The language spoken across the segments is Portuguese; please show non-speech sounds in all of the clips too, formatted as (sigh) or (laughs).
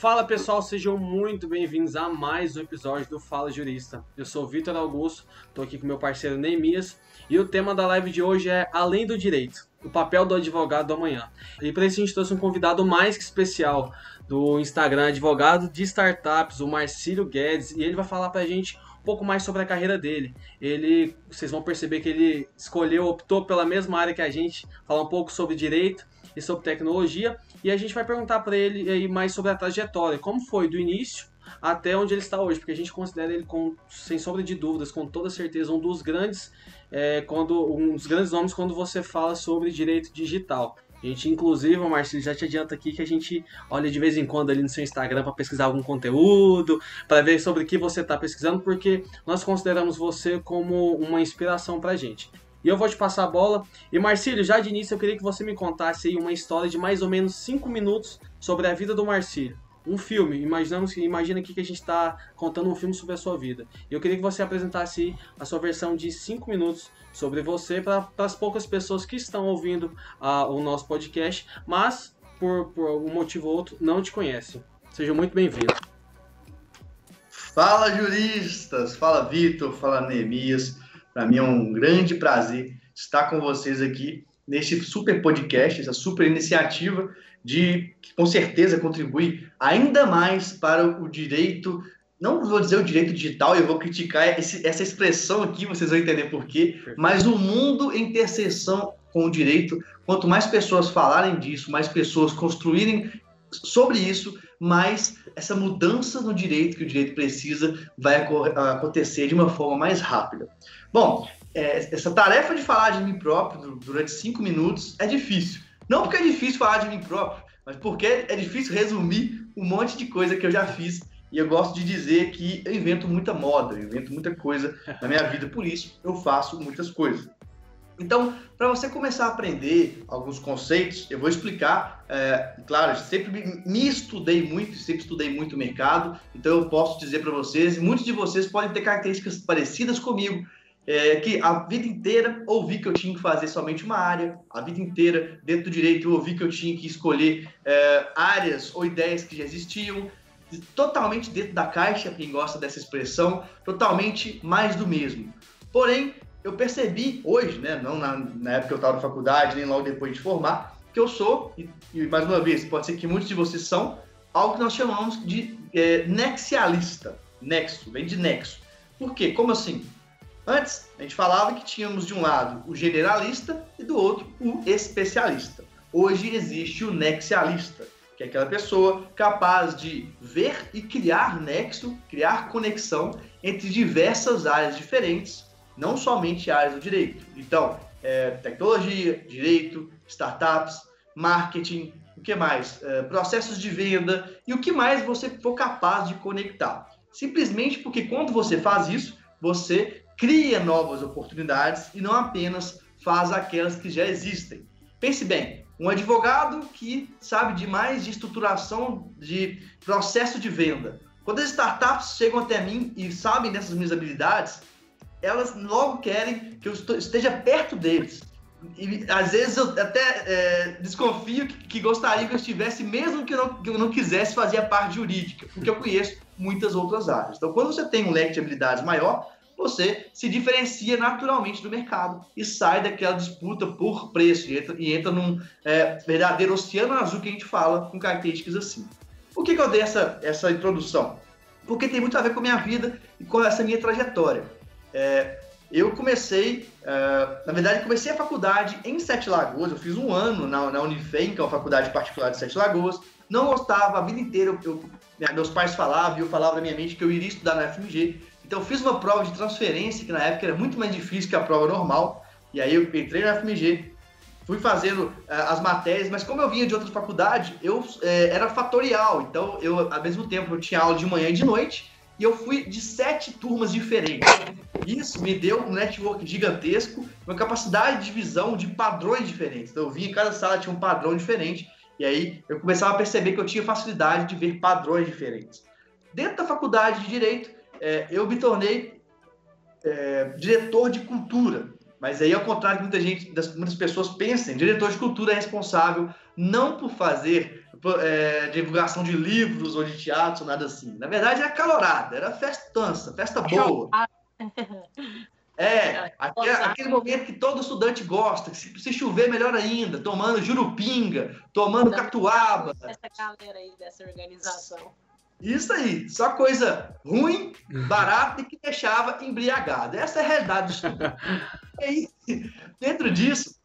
Fala pessoal, sejam muito bem-vindos a mais um episódio do Fala Jurista. Eu sou Vitor Augusto, estou aqui com meu parceiro Neemias e o tema da live de hoje é Além do Direito, o papel do advogado do amanhã. E para isso a gente trouxe um convidado mais que especial do Instagram, advogado de startups, o Marcílio Guedes, e ele vai falar para a gente um pouco mais sobre a carreira dele. Ele, vocês vão perceber que ele escolheu, optou pela mesma área que a gente, falar um pouco sobre direito e sobre tecnologia. E a gente vai perguntar para ele aí mais sobre a trajetória, como foi do início até onde ele está hoje, porque a gente considera ele, com, sem sombra de dúvidas, com toda certeza, um dos grandes, é, quando, um dos grandes nomes quando você fala sobre direito digital. A gente, inclusive, Marcelo, já te adianta aqui que a gente olha de vez em quando ali no seu Instagram para pesquisar algum conteúdo, para ver sobre o que você está pesquisando, porque nós consideramos você como uma inspiração para a gente. E eu vou te passar a bola. E Marcílio, já de início eu queria que você me contasse aí uma história de mais ou menos 5 minutos sobre a vida do Marcílio. Um filme, imaginamos imagina aqui que a gente está contando um filme sobre a sua vida. E eu queria que você apresentasse a sua versão de 5 minutos sobre você para as poucas pessoas que estão ouvindo o nosso podcast, mas por, por algum motivo ou outro não te conhecem. Seja muito bem-vindo. Fala juristas, fala Vitor, fala Neemias. Para mim é um grande prazer estar com vocês aqui neste super podcast, essa super iniciativa de que com certeza contribui ainda mais para o direito, não vou dizer o direito digital, eu vou criticar esse, essa expressão aqui, vocês vão entender por quê, mas o mundo em interseção com o direito, quanto mais pessoas falarem disso, mais pessoas construírem sobre isso, mais essa mudança no direito que o direito precisa vai acontecer de uma forma mais rápida. Bom, é, essa tarefa de falar de mim próprio durante cinco minutos é difícil. Não porque é difícil falar de mim próprio, mas porque é difícil resumir um monte de coisa que eu já fiz. E eu gosto de dizer que eu invento muita moda, eu invento muita coisa na minha vida, por isso eu faço muitas coisas. Então, para você começar a aprender alguns conceitos, eu vou explicar. É, claro, sempre me estudei muito, sempre estudei muito o mercado, então eu posso dizer para vocês, muitos de vocês podem ter características parecidas comigo, é, que a vida inteira ouvi que eu tinha que fazer somente uma área, a vida inteira dentro do direito eu ouvi que eu tinha que escolher é, áreas ou ideias que já existiam, totalmente dentro da caixa, quem gosta dessa expressão, totalmente mais do mesmo. Porém, eu percebi hoje, né, não na, na época que eu estava na faculdade, nem logo depois de formar, que eu sou, e, e, mais uma vez, pode ser que muitos de vocês são, algo que nós chamamos de é, nexialista. Nexo, vem de nexo. Por quê? Como assim? Antes, a gente falava que tínhamos de um lado o generalista e do outro o especialista. Hoje existe o nexialista, que é aquela pessoa capaz de ver e criar nexo, criar conexão entre diversas áreas diferentes, não somente áreas do direito. Então, é, tecnologia, direito, startups, marketing, o que mais? É, processos de venda e o que mais você for capaz de conectar. Simplesmente porque quando você faz isso, você cria novas oportunidades e não apenas faz aquelas que já existem. Pense bem, um advogado que sabe demais de estruturação de processo de venda. Quando as startups chegam até mim e sabem dessas minhas habilidades, elas logo querem que eu esteja perto deles. E às vezes eu até é, desconfio que, que, gostaria que eu estivesse, mesmo que eu, não, que eu não quisesse fazer a parte jurídica, porque eu conheço muitas outras áreas. Então, quando você tem um leque de habilidades maior, você se diferencia naturalmente do mercado e sai daquela disputa por preço e entra, e entra num é, verdadeiro oceano azul que a gente fala com características assim. Por que, que eu dei essa, essa introdução? Porque tem muito a ver com a minha vida e com essa minha trajetória. É, eu comecei, uh, na verdade, comecei a faculdade em Sete Lagoas. Eu fiz um ano na, na Unifem, que é uma faculdade particular de Sete Lagoas. Não gostava, a vida inteira, eu, meus pais falavam e eu falava na minha mente que eu iria estudar na FMG. Então, fiz uma prova de transferência, que na época era muito mais difícil que a prova normal. E aí, eu entrei na FMG, fui fazendo uh, as matérias, mas como eu vinha de outra faculdade, eu uh, era fatorial. Então, eu, ao mesmo tempo, eu tinha aula de manhã e de noite. E eu fui de sete turmas diferentes. Isso me deu um network gigantesco, uma capacidade de visão de padrões diferentes. Então, eu vinha em cada sala tinha um padrão diferente. E aí, eu começava a perceber que eu tinha facilidade de ver padrões diferentes. Dentro da faculdade de Direito, é, eu me tornei é, diretor de cultura. Mas aí, ao contrário que muita gente, das, muitas pessoas pensam, diretor de cultura é responsável não por fazer é, divulgação de livros ou de teatro, nada assim. Na verdade, era calorada, era festança, festa boa. (laughs) É, aquele, aquele, momento que todo estudante gosta, que se, se, chover, melhor ainda, tomando jurupinga, tomando catuaba. Essa galera aí dessa organização. Isso aí, só coisa ruim, (laughs) barata e que deixava embriagado. Essa é a realidade do estudante. (laughs) e aí, dentro disso,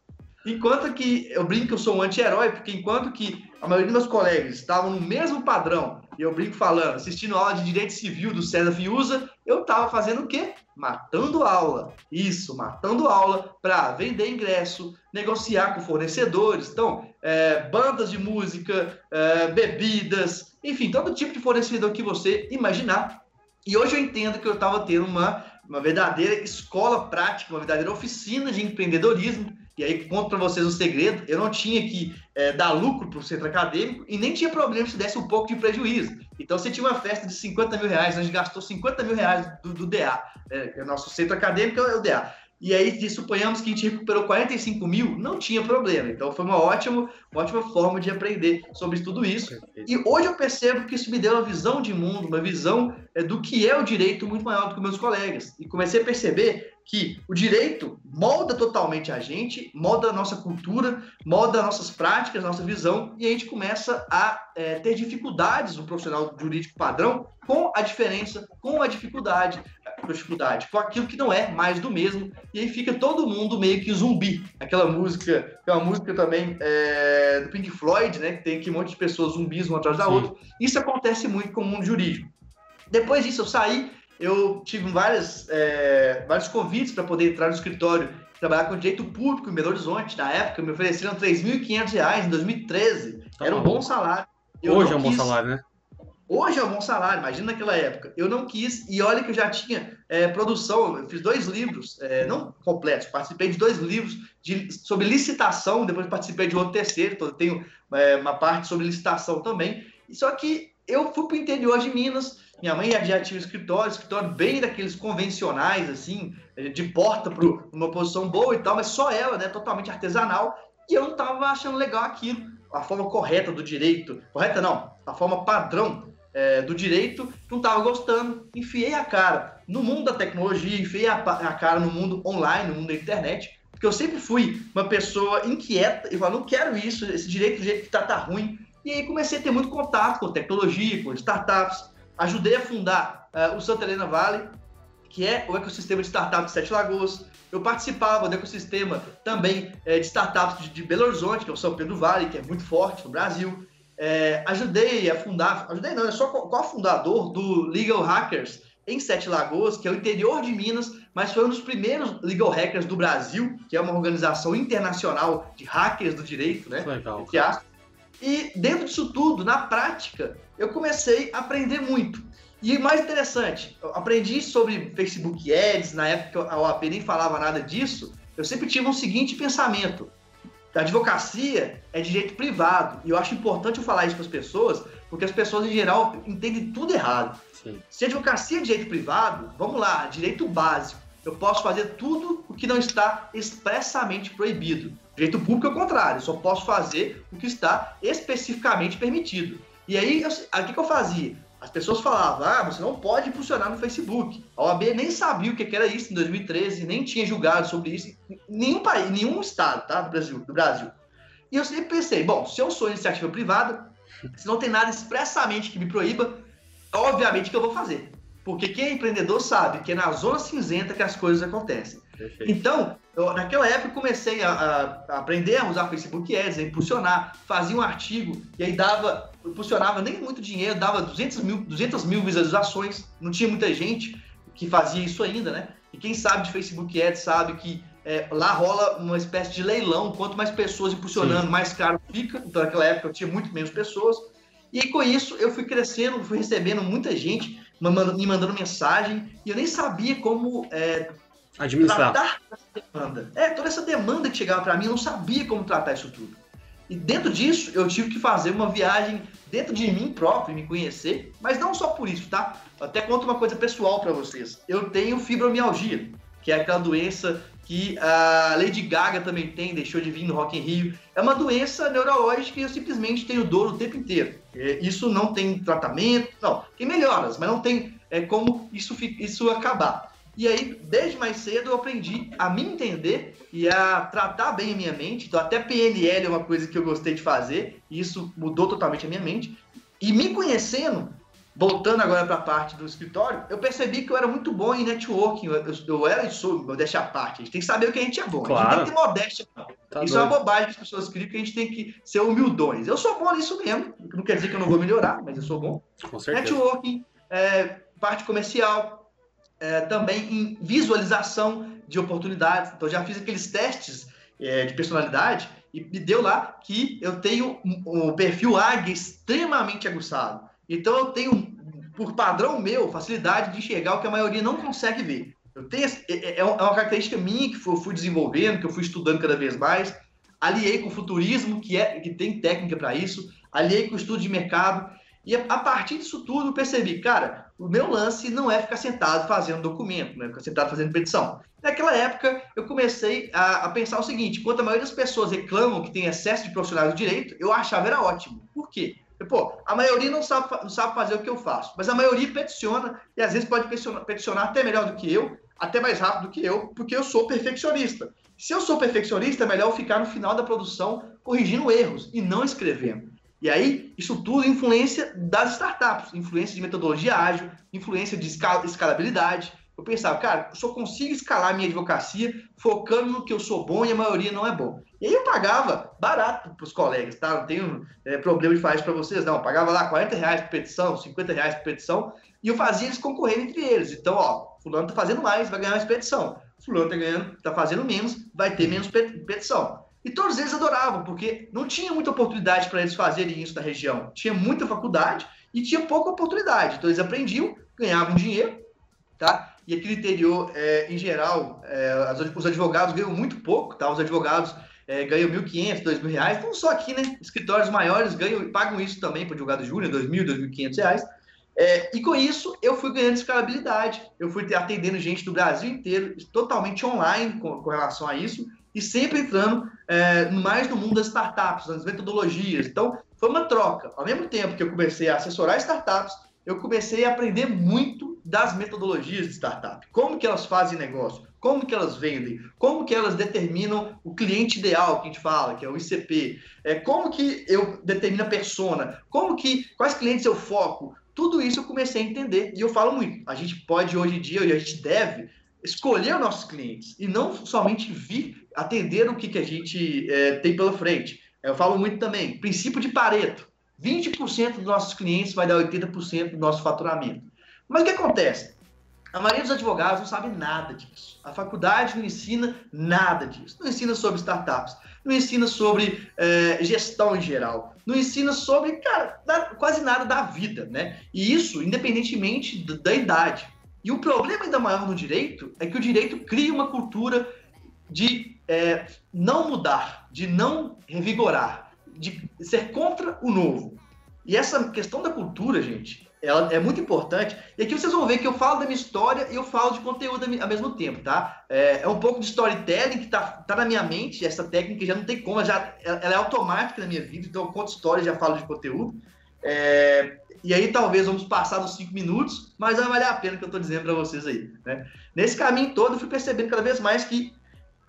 enquanto que eu brinco que eu sou um anti-herói, porque enquanto que a maioria dos meus colegas estavam no mesmo padrão, e eu brinco falando, assistindo aula de direito civil do César Fiuza, eu estava fazendo o quê? Matando aula. Isso, matando aula para vender ingresso, negociar com fornecedores, então, é, bandas de música, é, bebidas, enfim, todo tipo de fornecedor que você imaginar. E hoje eu entendo que eu estava tendo uma, uma verdadeira escola prática, uma verdadeira oficina de empreendedorismo, e aí conto para vocês um segredo, eu não tinha que é, dar lucro para o centro acadêmico e nem tinha problema se desse um pouco de prejuízo. Então, você tinha uma festa de 50 mil reais, a gente gastou 50 mil reais do, do DA, é, é, nosso centro acadêmico é o DA. E aí, suponhamos que a gente recuperou 45 mil, não tinha problema. Então, foi uma ótima, uma ótima forma de aprender sobre tudo isso. E hoje eu percebo que isso me deu uma visão de mundo, uma visão é, do que é o direito muito maior do que meus colegas. E comecei a perceber que o direito molda totalmente a gente, molda a nossa cultura, molda nossas práticas, nossa visão, e a gente começa a é, ter dificuldades no profissional jurídico padrão com a diferença, com a dificuldade, dificuldade, com aquilo que não é mais do mesmo, e aí fica todo mundo meio que zumbi. Aquela música, que uma música também é, do Pink Floyd, né, que tem que um monte de pessoas zumbis uma atrás da Sim. outra. Isso acontece muito com o mundo jurídico. Depois disso, eu saí eu tive várias, é, vários convites para poder entrar no escritório trabalhar com direito público em Belo Horizonte. Na época, me ofereceram R$ 3.500 em 2013. Tá Era um bom salário. Eu Hoje é um quis... bom salário, né? Hoje é um bom salário, imagina naquela época. Eu não quis, e olha que eu já tinha é, produção, eu fiz dois livros, é, não completos, participei de dois livros de, sobre licitação, depois participei de outro terceiro, então eu tenho é, uma parte sobre licitação também. Só que eu fui para o interior de Minas, minha mãe já tinha um escritório, escritório bem daqueles convencionais, assim, de porta para uma posição boa e tal, mas só ela, né, totalmente artesanal, e eu não estava achando legal aquilo, a forma correta do direito, correta não, a forma padrão é, do direito, não estava gostando, enfiei a cara no mundo da tecnologia, enfiei a, a cara no mundo online, no mundo da internet, porque eu sempre fui uma pessoa inquieta e falava, não quero isso, esse direito do jeito que está tá ruim, e aí comecei a ter muito contato com tecnologia, com startups, ajudei a fundar uh, o Santa Helena Valley, que é o ecossistema de startups de Sete Lagoas. Eu participava do ecossistema também é, de startups de, de, Belo Horizonte, que é o São Pedro Vale, que é muito forte no Brasil. É, ajudei a fundar, ajudei não, é só cofundador do Legal Hackers em Sete Lagoas, que é o interior de Minas, mas foi um dos primeiros legal hackers do Brasil, que é uma organização internacional de hackers do direito, né? Legal. E dentro disso tudo, na prática, eu comecei a aprender muito. E mais interessante, eu aprendi sobre Facebook Ads, na época a OAB nem falava nada disso, eu sempre tive um seguinte pensamento. A advocacia é direito privado, e eu acho importante eu falar isso para as pessoas, porque as pessoas em geral entendem tudo errado. Sim. Se a advocacia é direito privado, vamos lá, direito básico. Eu posso fazer tudo o que não está expressamente proibido. Direito público é o contrário, só posso fazer o que está especificamente permitido. E aí, o que, que eu fazia? As pessoas falavam, ah, você não pode impulsionar no Facebook. A OAB nem sabia o que era isso em 2013, nem tinha julgado sobre isso em nenhum país, nenhum estado tá, do, Brasil, do Brasil. E eu sempre pensei, bom, se eu sou iniciativa privada, se não tem nada expressamente que me proíba, obviamente que eu vou fazer. Porque quem é empreendedor sabe que é na zona cinzenta que as coisas acontecem. Perfeito. Então, eu, naquela época, comecei a, a, aprender a usar Facebook Ads, a impulsionar, fazia um artigo e aí dava, impulsionava nem muito dinheiro, dava 200 mil, 200 mil visualizações, não tinha muita gente que fazia isso ainda, né? E quem sabe de Facebook Ads sabe que é, lá rola uma espécie de leilão, quanto mais pessoas impulsionando, Sim. mais caro fica. Então, naquela época, eu tinha muito menos pessoas. E com isso, eu fui crescendo, fui recebendo muita gente me mandando mensagem, e eu nem sabia como é, Administrar. Tratar essa demanda. É, toda essa demanda que chegava para mim, eu não sabia como tratar isso tudo. E dentro disso, eu tive que fazer uma viagem dentro de mim próprio, me conhecer, mas não só por isso, tá? Até conto uma coisa pessoal para vocês. Eu tenho fibromialgia, que é aquela doença que a Lady Gaga também tem, deixou de vir no Rock in Rio. É uma doença neurológica e eu simplesmente tenho dor o tempo inteiro. Isso não tem tratamento, não, tem melhoras, mas não tem é, como isso, isso acabar. E aí, desde mais cedo, eu aprendi a me entender e a tratar bem a minha mente. Então, até PNL é uma coisa que eu gostei de fazer, e isso mudou totalmente a minha mente. E me conhecendo, voltando agora para a parte do escritório, eu percebi que eu era muito bom em networking. Eu, eu era e sou, modéstia à parte. A gente tem que saber o que a gente é bom. Claro. A gente tem que ter modéstia. Tá Isso doido. é uma bobagem que as pessoas criam, que a gente tem que ser humildões. Eu sou bom nisso mesmo. Não quer dizer que eu não vou melhorar, mas eu sou bom. Com certeza. Networking, é, parte comercial, é, também em visualização de oportunidades. Então, já fiz aqueles testes é, de personalidade e me deu lá que eu tenho um, um perfil águia extremamente aguçado. Então eu tenho, por padrão meu, facilidade de enxergar o que a maioria não consegue ver. Eu tenho, é, é, é uma característica minha que eu fui desenvolvendo, que eu fui estudando cada vez mais. Aliei com o futurismo, que, é, que tem técnica para isso. Aliei com o estudo de mercado. E a partir disso tudo, eu percebi, cara, o meu lance não é ficar sentado fazendo documento, não é ficar sentado fazendo petição. Naquela época, eu comecei a, a, pensar o seguinte: enquanto a maioria das pessoas reclamam que tem excesso de profissionais do direito, eu achava era ótimo. Por quê? Pô, a maioria não sabe, não sabe fazer o que eu faço, mas a maioria peticiona e às vezes pode peticionar, peticionar até melhor do que eu, até mais rápido do que eu, porque eu sou perfeccionista. Se eu sou perfeccionista, é melhor eu ficar no final da produção corrigindo erros e não escrevendo. E aí, isso tudo influência das startups, influência de metodologia ágil, influência de escalabilidade. Eu pensava, cara, eu só consigo escalar minha advocacia focando no que eu sou bom e a maioria não é bom. E aí eu pagava barato para os colegas, tá? Não tenho é, problema de fazer isso para vocês, não. Eu pagava lá 40 reais por petição, 50 reais por petição, e eu fazia eles concorrerem entre eles. Então, ó, fulano tá fazendo mais, vai ganhar mais petição. Fulano tá ganhando, tá fazendo menos, vai ter menos petição. E todos eles adoravam, porque não tinha muita oportunidade para eles fazerem isso na região. Tinha muita faculdade e tinha pouca oportunidade. Então eles aprendiam, ganhavam dinheiro, tá? E aqui no interior, é, em geral, é, os advogados ganham muito pouco, tá? Os advogados é, ganham 1.500, 2.000 reais. Não só aqui, né? Escritórios maiores ganham, pagam isso também para advogado júnior, 2.000, 2.500 reais. É, e com isso, eu fui ganhando escalabilidade. Eu fui atendendo gente do Brasil inteiro, totalmente online com, com relação a isso, e sempre entrando é, mais no mundo das startups, das metodologias. Então, foi uma troca. Ao mesmo tempo que eu comecei a assessorar startups, eu comecei a aprender muito das metodologias de startup. Como que elas fazem negócio, como que elas vendem, como que elas determinam o cliente ideal que a gente fala, que é o ICP, é, como que eu determino a persona, como que, quais clientes eu foco, tudo isso eu comecei a entender e eu falo muito. A gente pode hoje em dia, e a gente deve, escolher os nossos clientes e não somente vir atender o que, que a gente é, tem pela frente. Eu falo muito também, princípio de Pareto. 20% dos nossos clientes vai dar 80% do nosso faturamento. Mas o que acontece? A maioria dos advogados não sabe nada disso. A faculdade não ensina nada disso. Não ensina sobre startups, não ensina sobre é, gestão em geral, não ensina sobre, cara, quase nada da vida, né? E isso, independentemente da idade. E o problema ainda maior no direito é que o direito cria uma cultura de é, não mudar, de não revigorar, de ser contra o novo. E essa questão da cultura, gente, ela é muito importante. E aqui vocês vão ver que eu falo da minha história e eu falo de conteúdo ao mesmo tempo, tá? É, é um pouco de storytelling que tá, tá na minha mente, essa técnica já não tem como, já, ela é automática na minha vida, então eu conto história e já falo de conteúdo. É, e aí talvez vamos passar dos cinco minutos, mas vai valer a pena que eu estou dizendo para vocês aí. Né? Nesse caminho todo, eu fui percebendo cada vez mais que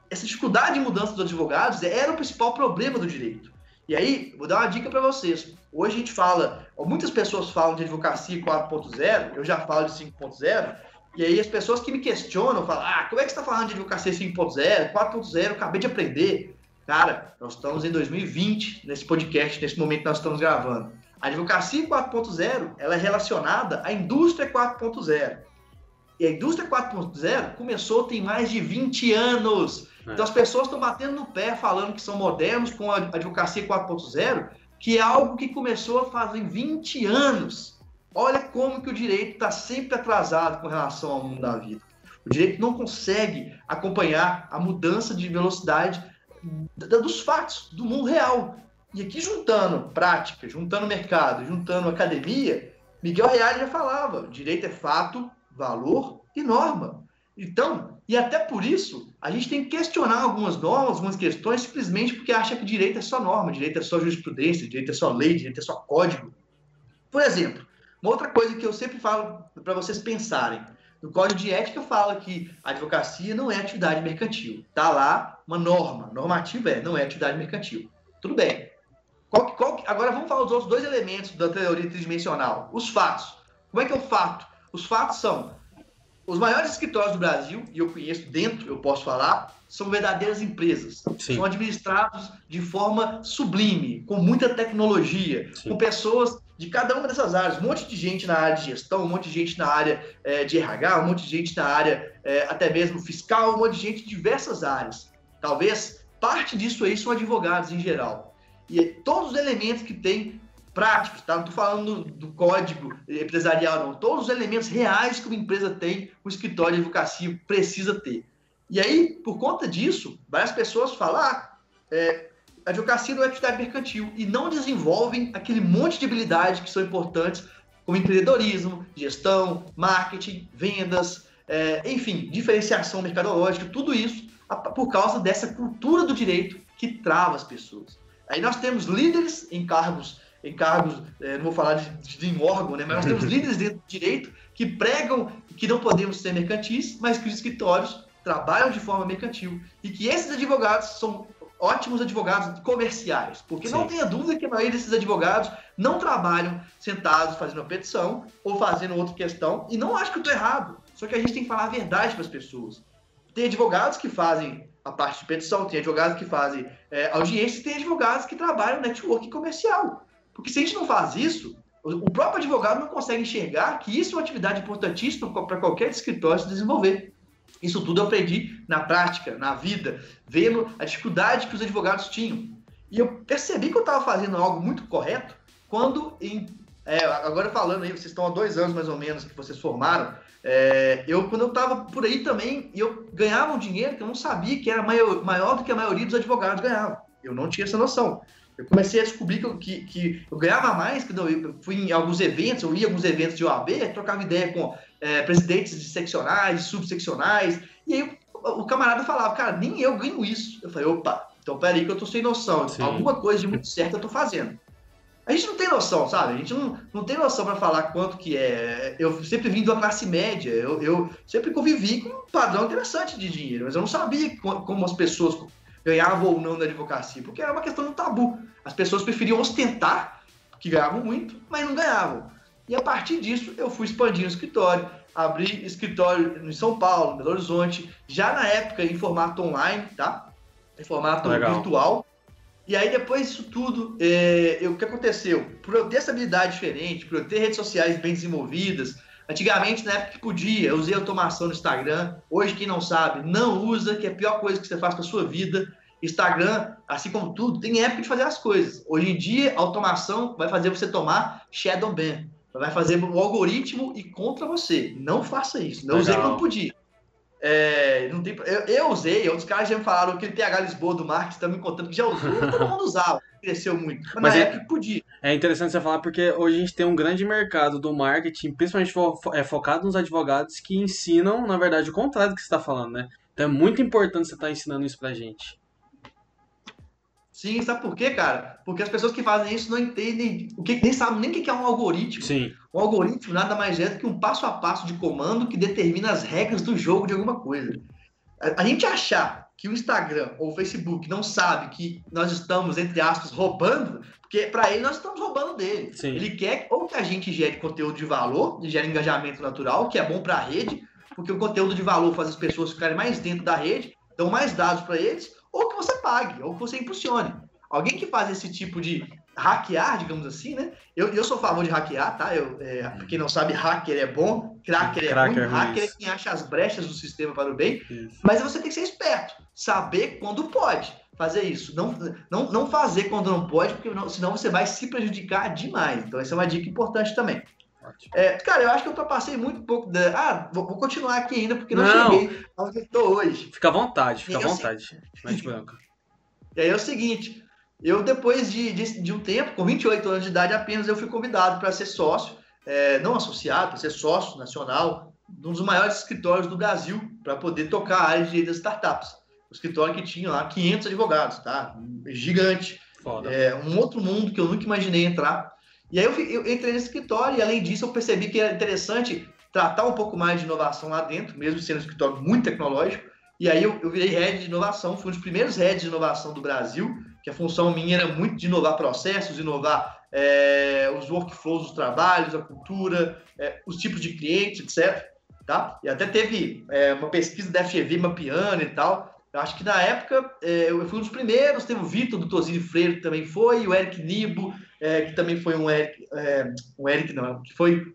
essa dificuldade de mudança dos advogados era o principal problema do direito. E aí, vou dar uma dica para vocês. Hoje a gente fala, muitas pessoas falam de advocacia 4.0, eu já falo de 5.0, e aí as pessoas que me questionam falam: ah, como é que você está falando de advocacia 5.0, 4.0, acabei de aprender. Cara, nós estamos em 2020, nesse podcast, nesse momento que nós estamos gravando. A advocacia 4.0 ela é relacionada à indústria 4.0. E a indústria 4.0 começou tem mais de 20 anos. É. Então as pessoas estão batendo no pé falando que são modernos com a advocacia 4.0, que é algo que começou fazem 20 anos. Olha como que o direito está sempre atrasado com relação ao mundo da vida. O direito não consegue acompanhar a mudança de velocidade dos fatos, do mundo real. E aqui juntando prática, juntando mercado, juntando academia, Miguel Reale já falava, direito é fato, valor e norma. Então, e até por isso, a gente tem que questionar algumas normas, algumas questões, simplesmente porque acha que direito é só norma, direito é só jurisprudência, direito é só lei, direito é só código. Por exemplo, uma outra coisa que eu sempre falo para vocês pensarem, no Código de Ética fala que a advocacia não é atividade mercantil. Está lá uma norma, normativa é, não é atividade mercantil. Tudo bem. Qual, qual, agora vamos falar dos outros dois elementos da teoria tridimensional. Os fatos. Como é que é o fato? Os fatos são os maiores escritórios do Brasil, e eu conheço dentro, eu posso falar, são verdadeiras empresas. Sim. São administrados de forma sublime, com muita tecnologia, Sim. com pessoas de cada uma dessas áreas. Um monte de gente na área de gestão, um monte de gente na área é, de RH, um monte de gente na área é, até mesmo fiscal, um monte de gente de diversas áreas. Talvez parte disso aí são advogados em geral. E todos os elementos que tem práticos, tá? Não estou falando do, código empresarial, não. Todos os elementos reais que uma empresa tem, o escritório de advocacia precisa ter. E aí, por conta disso, várias pessoas falam, ah, é, advocacia não é atividade mercantil e não desenvolvem aquele monte de habilidades que são importantes, como empreendedorismo, gestão, marketing, vendas, é, enfim, diferenciação mercadológica, tudo isso por causa dessa cultura do direito que trava as pessoas. Aí nós temos líderes em cargos em cargos, é, não vou falar de, de, em órgão, né, mas nós temos (laughs) líderes dentro do direito que pregam que não podemos ser mercantis, mas que os escritórios trabalham de forma mercantil e que esses advogados são ótimos advogados comerciais, porque Sim. não tenha dúvida que a maioria desses advogados não trabalham sentados fazendo uma petição ou fazendo outra questão, e não acho que eu estou errado, só que a gente tem que falar a verdade para as pessoas. Tem advogados que fazem a parte de petição, tem advogados que fazem é, audiência, tem advogados que trabalham network comercial. Porque se a gente não faz isso, o próprio advogado não consegue enxergar que isso é uma atividade importantíssima para qualquer escritório se desenvolver. Isso tudo eu aprendi na prática, na vida, vendo a dificuldade que os advogados tinham. E eu percebi que eu estava fazendo algo muito correto quando, em, é, agora falando aí, vocês estão há dois anos mais ou menos que vocês formaram, é, eu quando eu estava por aí também, eu ganhava um dinheiro que eu não sabia que era maior, maior do que a maioria dos advogados ganhava. Eu não tinha essa noção. Eu comecei a descobrir que eu, que, que eu ganhava mais quando eu fui em alguns eventos, eu ia em alguns eventos de OAB, trocava ideia com é, presidentes de seccionais, subseccionais, e aí o, o, camarada falava, cara, nem eu ganho isso. Eu falei, opa, então peraí que eu tô sem noção, Sim. alguma coisa de muito certo eu tô fazendo. A gente não tem noção, sabe? A gente não, não tem noção para falar quanto que é. Eu sempre vim da classe média, eu, eu sempre convivi com um padrão interessante de dinheiro, mas eu não sabia como as pessoas ganhavam ou não na advocacia, porque era uma questão de um tabu. As pessoas preferiam ostentar que ganhavam muito, mas não ganhavam. E a partir disso, eu fui expandindo o escritório, abri escritório em São Paulo, Belo Horizonte, já na época em formato online, tá? Em formato Legal. virtual. E aí, depois disso tudo, é, eu, o que aconteceu? Por eu ter essa habilidade diferente, por eu ter redes sociais bem desenvolvidas, antigamente, na época que podia, eu usei automação no Instagram. Hoje, quem não sabe, não usa, que é a pior coisa que você faz com a sua vida. Instagram, assim como tudo, tem época de fazer as coisas. Hoje em dia, a automação vai fazer você tomar shadow ban. Vai fazer o algoritmo e contra você. Não faça isso. Não usei quando podia. É, não tem, eu, eu, usei, outros caras já me falaram aquele PH Lisboa do marketing, estão me contando que já usou, (laughs) todo mundo usava, cresceu muito. Mas, mas na é, época podia. É interessante você falar porque hoje a gente tem um grande mercado do marketing, principalmente fo, é, focado nos advogados que ensinam, na verdade, o contrário do que você está falando, né? Então é muito importante você estar tá ensinando isso pra gente. Sim, sabe por quê, cara? Porque as pessoas que fazem isso não entendem, o que, nem sabem nem o que é um algoritmo. Sim. Um algoritmo nada mais é do que um passo a passo de comando que determina as regras do jogo de alguma coisa. A, a gente achar que o Instagram ou o Facebook não sabe que nós estamos, entre aspas, roubando, porque para ele nós estamos roubando dele. Sim. Ele quer ou que a gente gere conteúdo de valor, gere engajamento natural, que é bom para a rede, porque o conteúdo de valor faz as pessoas ficarem mais dentro da rede, dão mais dados para eles, ou que você pague, ou que você impulsione. Alguém que faz esse tipo de hackear, digamos assim, né? Eu, eu sou a favor de hackear, tá? Eu, é, pra quem não sabe, hacker é bom, cracker é ruim, é hacker é quem acha as brechas do sistema para o bem, isso. mas você tem que ser esperto, saber quando pode fazer isso. Não, não, não fazer quando não pode, porque não, senão você vai se prejudicar demais. Então, essa é uma dica importante também. É, cara, eu acho que eu passei muito pouco da. Ah, vou, vou continuar aqui ainda, porque não, não. cheguei onde estou hoje. Fica à vontade, fica à vontade. e aí é o seguinte: eu, depois de, de, de, um tempo, com 28 anos de idade apenas, eu fui convidado para ser sócio, é, não associado, para ser sócio nacional um dos maiores escritórios do Brasil para poder tocar a área de direito das startups. O escritório que tinha lá 500 advogados, tá? Gigante. Foda. É um outro mundo que eu nunca imaginei entrar. E aí eu, eu entrei nesse escritório e, além disso, eu percebi que era interessante tratar um pouco mais de inovação lá dentro, mesmo sendo um escritório muito tecnológico. E aí eu, eu virei head de inovação, fui um dos primeiros heads de inovação do Brasil, que a função minha era muito de inovar processos, inovar é, os workflows dos trabalhos, a cultura, é, os tipos de clientes, etc. Tá? E até teve é, uma pesquisa da FGV mapeando e tal. Eu acho que na época é, eu fui um dos primeiros, teve o Vitor do Tozinho Freire que também foi, o Eric Nibo, é, que também foi um Eric, é, um Eric não, que foi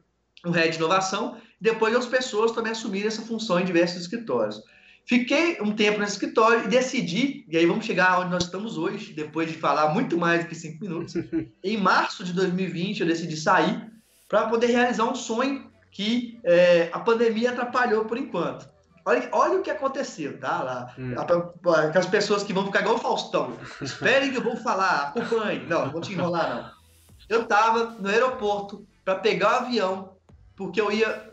um head de inovação. Depois as pessoas também assumiram essa função em diversos escritórios. Fiquei um tempo nesse escritório e decidi, e aí vamos chegar onde nós estamos hoje, depois de falar muito mais do que cinco minutos. (laughs) em março de 2020, eu decidi sair para poder realizar um sonho que é, a pandemia atrapalhou por enquanto. Olha, olha o que aconteceu, tá? Lá, hum. Aquelas pessoas que vão ficar igual o Faustão. Esperem que eu vou falar, acompanhe. Não, não vou te enrolar, não. Eu estava no aeroporto para pegar o avião porque eu ia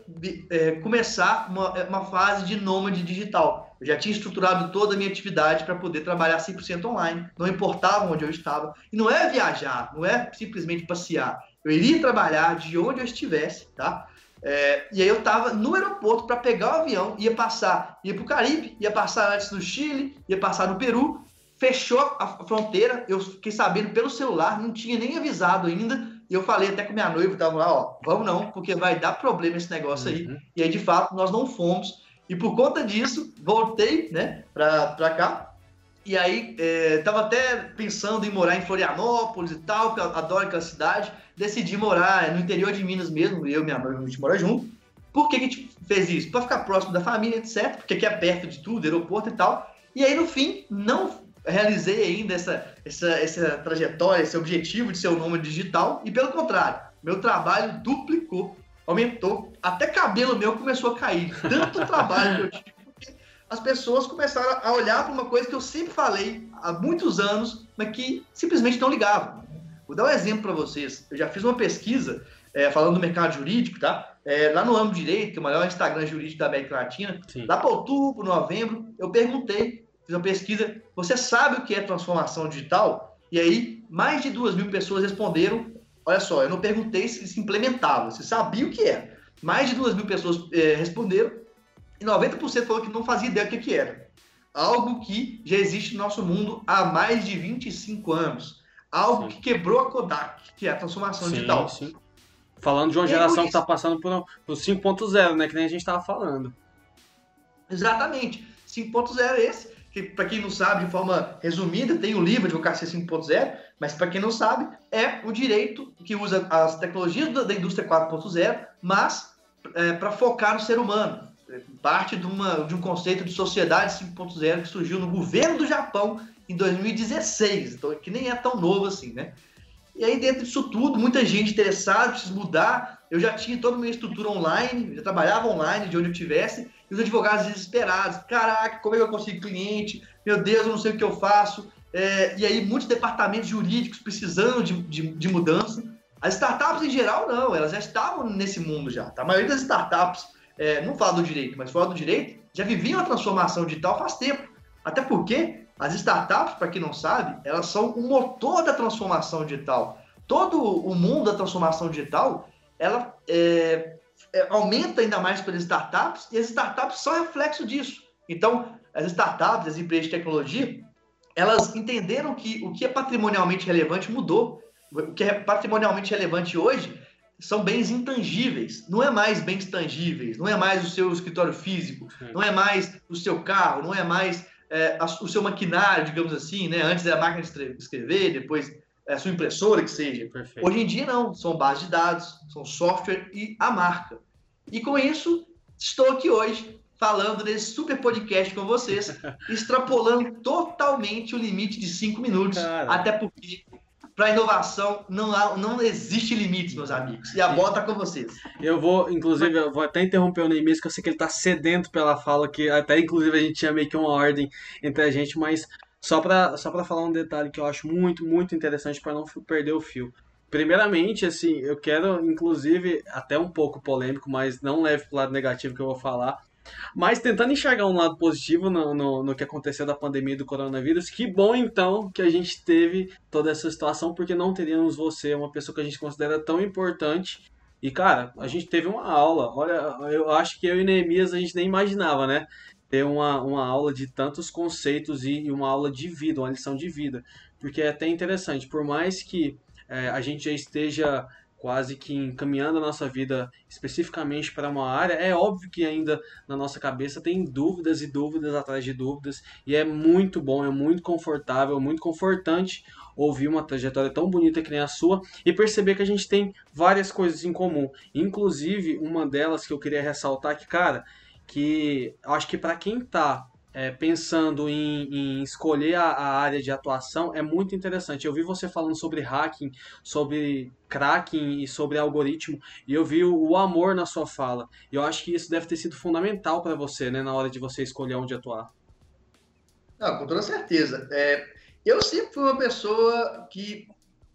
é, começar uma, é, uma fase de nômade digital. Eu já tinha estruturado toda a minha atividade para poder trabalhar 100% online, não importava onde eu estava. E não é viajar, não é simplesmente passear. Eu iria trabalhar de onde eu estivesse, tá? É, e aí eu estava no aeroporto para pegar o avião, ia passar, ia para o Caribe, ia passar antes no Chile, ia passar no Peru, fechou a fronteira, eu fiquei sabendo pelo celular, não tinha nem avisado ainda, e eu falei até com minha noiva, tava lá, ó, vamos não, porque vai dar problema esse negócio aí. Uhum. E aí, de fato, nós não fomos. E por conta disso, voltei, né, pra, pra cá. E aí, é, tava até pensando em morar em Florianópolis e tal, porque eu adoro aquela cidade. Decidi morar no interior de Minas mesmo, eu e minha noiva, a gente mora junto. Por que, que a gente fez isso? Para ficar próximo da família, etc. Porque aqui é perto de tudo, aeroporto e tal. E aí, no fim, não realizei ainda essa, essa, essa trajetória, esse objetivo de ser o um nome digital, e pelo contrário, meu trabalho duplicou, aumentou, até cabelo meu começou a cair, tanto trabalho que eu tive, as pessoas começaram a olhar para uma coisa que eu sempre falei há muitos anos, mas que simplesmente não ligavam. Vou dar um exemplo para vocês. Eu já fiz uma pesquisa é, falando do mercado jurídico, tá? É, lá no âmbito direito, que é o maior Instagram jurídico da América Latina, Sim. lá para outubro, novembro, eu perguntei fiz uma pesquisa. Você sabe o que é transformação digital? E aí, mais de duas mil pessoas responderam. Olha só, eu não perguntei se se implementava, se sabia o que era. Mais de duas mil pessoas é, responderam e 90% falou que não fazia ideia do que, que era. Algo que já existe no nosso mundo há mais de 25 anos. Algo sim. que quebrou a Kodak, que é a transformação sim, digital. Sim. Falando de uma e geração que está passando por, por 5.0, né? Que nem a gente estava falando. Exatamente. 5.0 é esse que para quem não sabe, de forma resumida, tem o livro Advocacia 5.0, mas para quem não sabe, é o direito que usa as tecnologias da, da indústria 4.0, mas é, para focar no ser humano. Parte de, uma, de um conceito de sociedade 5.0 que surgiu no governo do Japão em 2016, então que nem é tão novo assim, né? E aí, dentro disso tudo, muita gente interessada, precisa mudar. Eu já tinha toda a minha estrutura online, já trabalhava online de onde eu estivesse, e os advogados desesperados. Caraca, como é que eu consigo cliente? Meu Deus, eu não sei o que eu faço. É, e aí, muitos departamentos jurídicos precisando de, de, de, mudança. As startups, em geral, não. Elas já estavam nesse mundo já. Tá? A maioria das startups, é, não fala do direito, mas fora do direito, já viviam a transformação digital faz tempo. Até porque as startups, para quem não sabe, elas são o motor da transformação digital. Todo o mundo da transformação digital, ela é, é, aumenta ainda mais pelas startups e as startups são reflexo disso. Então, as startups, as empresas de tecnologia, elas entenderam que o que é patrimonialmente relevante mudou. O que é patrimonialmente relevante hoje são bens intangíveis, não é mais bens tangíveis, não é mais o seu escritório físico, não é mais o seu carro, não é mais é, o seu maquinário, digamos assim, né? Antes era a máquina de escrever, depois a sua impressora, que seja. Perfeito. Hoje em dia, não. São bases de dados, são software e a marca. E com isso, estou aqui hoje falando nesse super podcast com vocês, (laughs) extrapolando totalmente o limite de cinco minutos. Cara. Até porque para inovação não, há, não existe limites, meus amigos. E a bola tá com vocês. Eu vou, inclusive, eu vou até interromper o Neemias, que eu sei que ele tá sedento pela fala, que até inclusive a gente tinha meio que uma ordem entre a gente, mas só para só pra falar um detalhe que eu acho muito, muito interessante para não perder o fio. primeiramente, assim, eu quero, inclusive, até um pouco polêmico, mas não leve pro lado negativo que eu vou falar. Mas tentando enxergar um lado positivo no, no, no, que aconteceu da pandemia do coronavírus, que bom então que a gente teve toda essa situação, porque não teríamos você, uma pessoa que a gente considera tão importante. E cara, a gente teve uma aula, olha, eu acho que eu e Neemias a gente nem imaginava, né? Ter uma, uma aula de tantos conceitos e uma aula de vida, uma lição de vida. Porque é até interessante, por mais que é, a gente já esteja quase que encaminhando a nossa vida especificamente para uma área, é óbvio que ainda na nossa cabeça tem dúvidas e dúvidas atrás de dúvidas, e é muito bom, é muito confortável, muito confortante ouvir uma trajetória tão bonita que nem a sua e perceber que a gente tem várias coisas em comum. Inclusive, uma delas que eu queria ressaltar que, cara, que acho que para quem está é, pensando em, em escolher a, a, área de atuação é muito interessante. Eu vi você falando sobre hacking, sobre cracking e sobre algoritmo, e eu vi o, o amor na sua fala. E eu acho que isso deve ter sido fundamental para você, né, na hora de você escolher onde atuar. Não, com toda certeza. É, eu sempre fui uma pessoa que,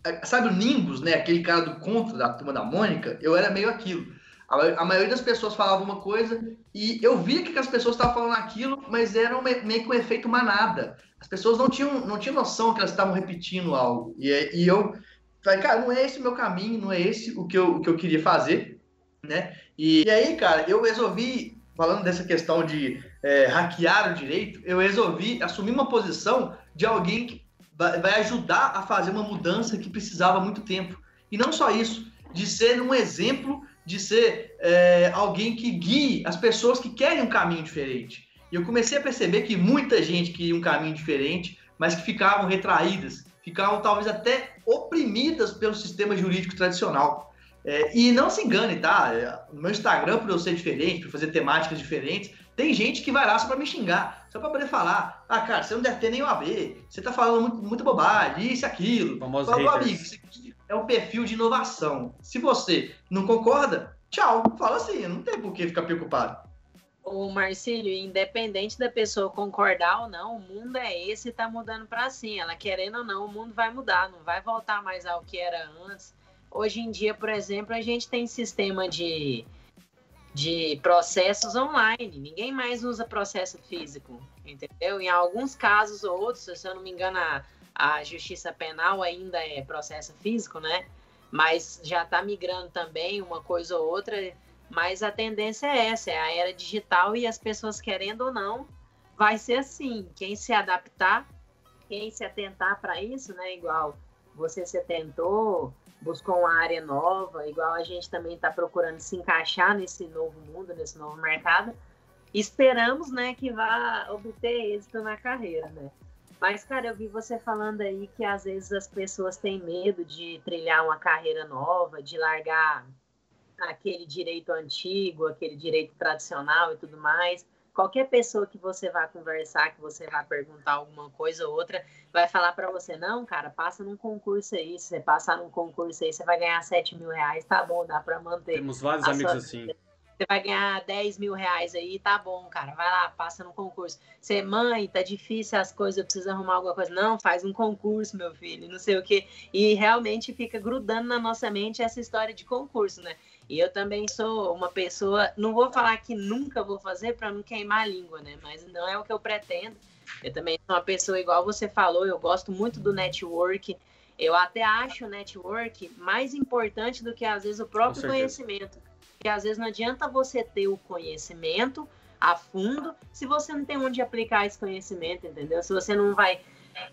é, sabe o Nimbus, né, aquele cara do conto da turma da Mônica, eu era meio aquilo. A, maioria das pessoas falava uma coisa e eu via que as pessoas estavam falando aquilo, mas era meio que um efeito manada. As pessoas não tinham, não tinham noção que elas estavam repetindo algo. E, e eu falei, cara, não é esse o meu caminho, não é esse o que eu, o que eu queria fazer, né? E, e aí, cara, eu resolvi, falando dessa questão de é, hackear o direito, eu resolvi assumir uma posição de alguém que vai ajudar a fazer uma mudança que precisava muito tempo. E não só isso, de ser um exemplo de ser é, alguém que guie as pessoas que querem um caminho diferente. E eu comecei a perceber que muita gente queria um caminho diferente, mas que ficavam retraídas, ficavam talvez até oprimidas pelo sistema jurídico tradicional. É, e não se engane, tá? É, no meu Instagram, por eu ser diferente, por fazer temáticas diferentes, tem gente que vai lá só para me xingar, só para poder falar. Ah, cara, você não deve ter nem AB, você tá falando muito, muita bobagem, isso, aquilo. Famoso amigo, isso aqui é um perfil de inovação. Se você não concorda, tchau. Fala assim, não tem por que ficar preocupado. O Marcílio, independente da pessoa concordar ou não, o mundo é esse e tá mudando para sim. Ela querendo ou não, o mundo vai mudar, não vai voltar mais ao que era antes. Hoje em dia, por exemplo, a gente tem sistema de, de processos online. Ninguém mais usa processo físico, entendeu? Em alguns casos ou outros, se eu não me engano, a, a justiça penal ainda é processo físico, né? Mas já está migrando também uma coisa ou outra. Mas a tendência é essa, é a era digital e as pessoas querendo ou não, vai ser assim. Quem se adaptar, quem se atentar para isso, né? Igual você se atentou, buscou uma área nova, igual a gente também está procurando se encaixar nesse novo mundo, nesse novo mercado. Esperamos, né, que vá obter êxito na carreira, né? Mas, cara, eu vi você falando aí que às vezes as pessoas têm medo de trilhar uma carreira nova, de largar aquele direito antigo, aquele direito tradicional e tudo mais. Qualquer pessoa que você vá conversar, que você vá perguntar alguma coisa ou outra, vai falar para você: não, cara, passa num concurso aí. Se você passar num concurso aí, você vai ganhar 7 mil reais, tá bom, dá para manter. Temos vários amigos assim você vai ganhar 10 mil reais aí, tá bom, cara, vai lá, passa no concurso. Você, mãe, tá difícil as coisas, eu preciso arrumar alguma coisa. Não, faz um concurso, meu filho, não sei o quê. E realmente fica grudando na nossa mente essa história de concurso, né? E eu também sou uma pessoa, não vou falar que nunca vou fazer para não queimar a língua, né? Mas não é o que eu pretendo. Eu também sou uma pessoa igual você falou, eu gosto muito do network. Eu até acho o network mais importante do que às vezes o próprio conhecimento. Porque às vezes não adianta você ter o conhecimento a fundo se você não tem onde aplicar esse conhecimento, entendeu? Se você não vai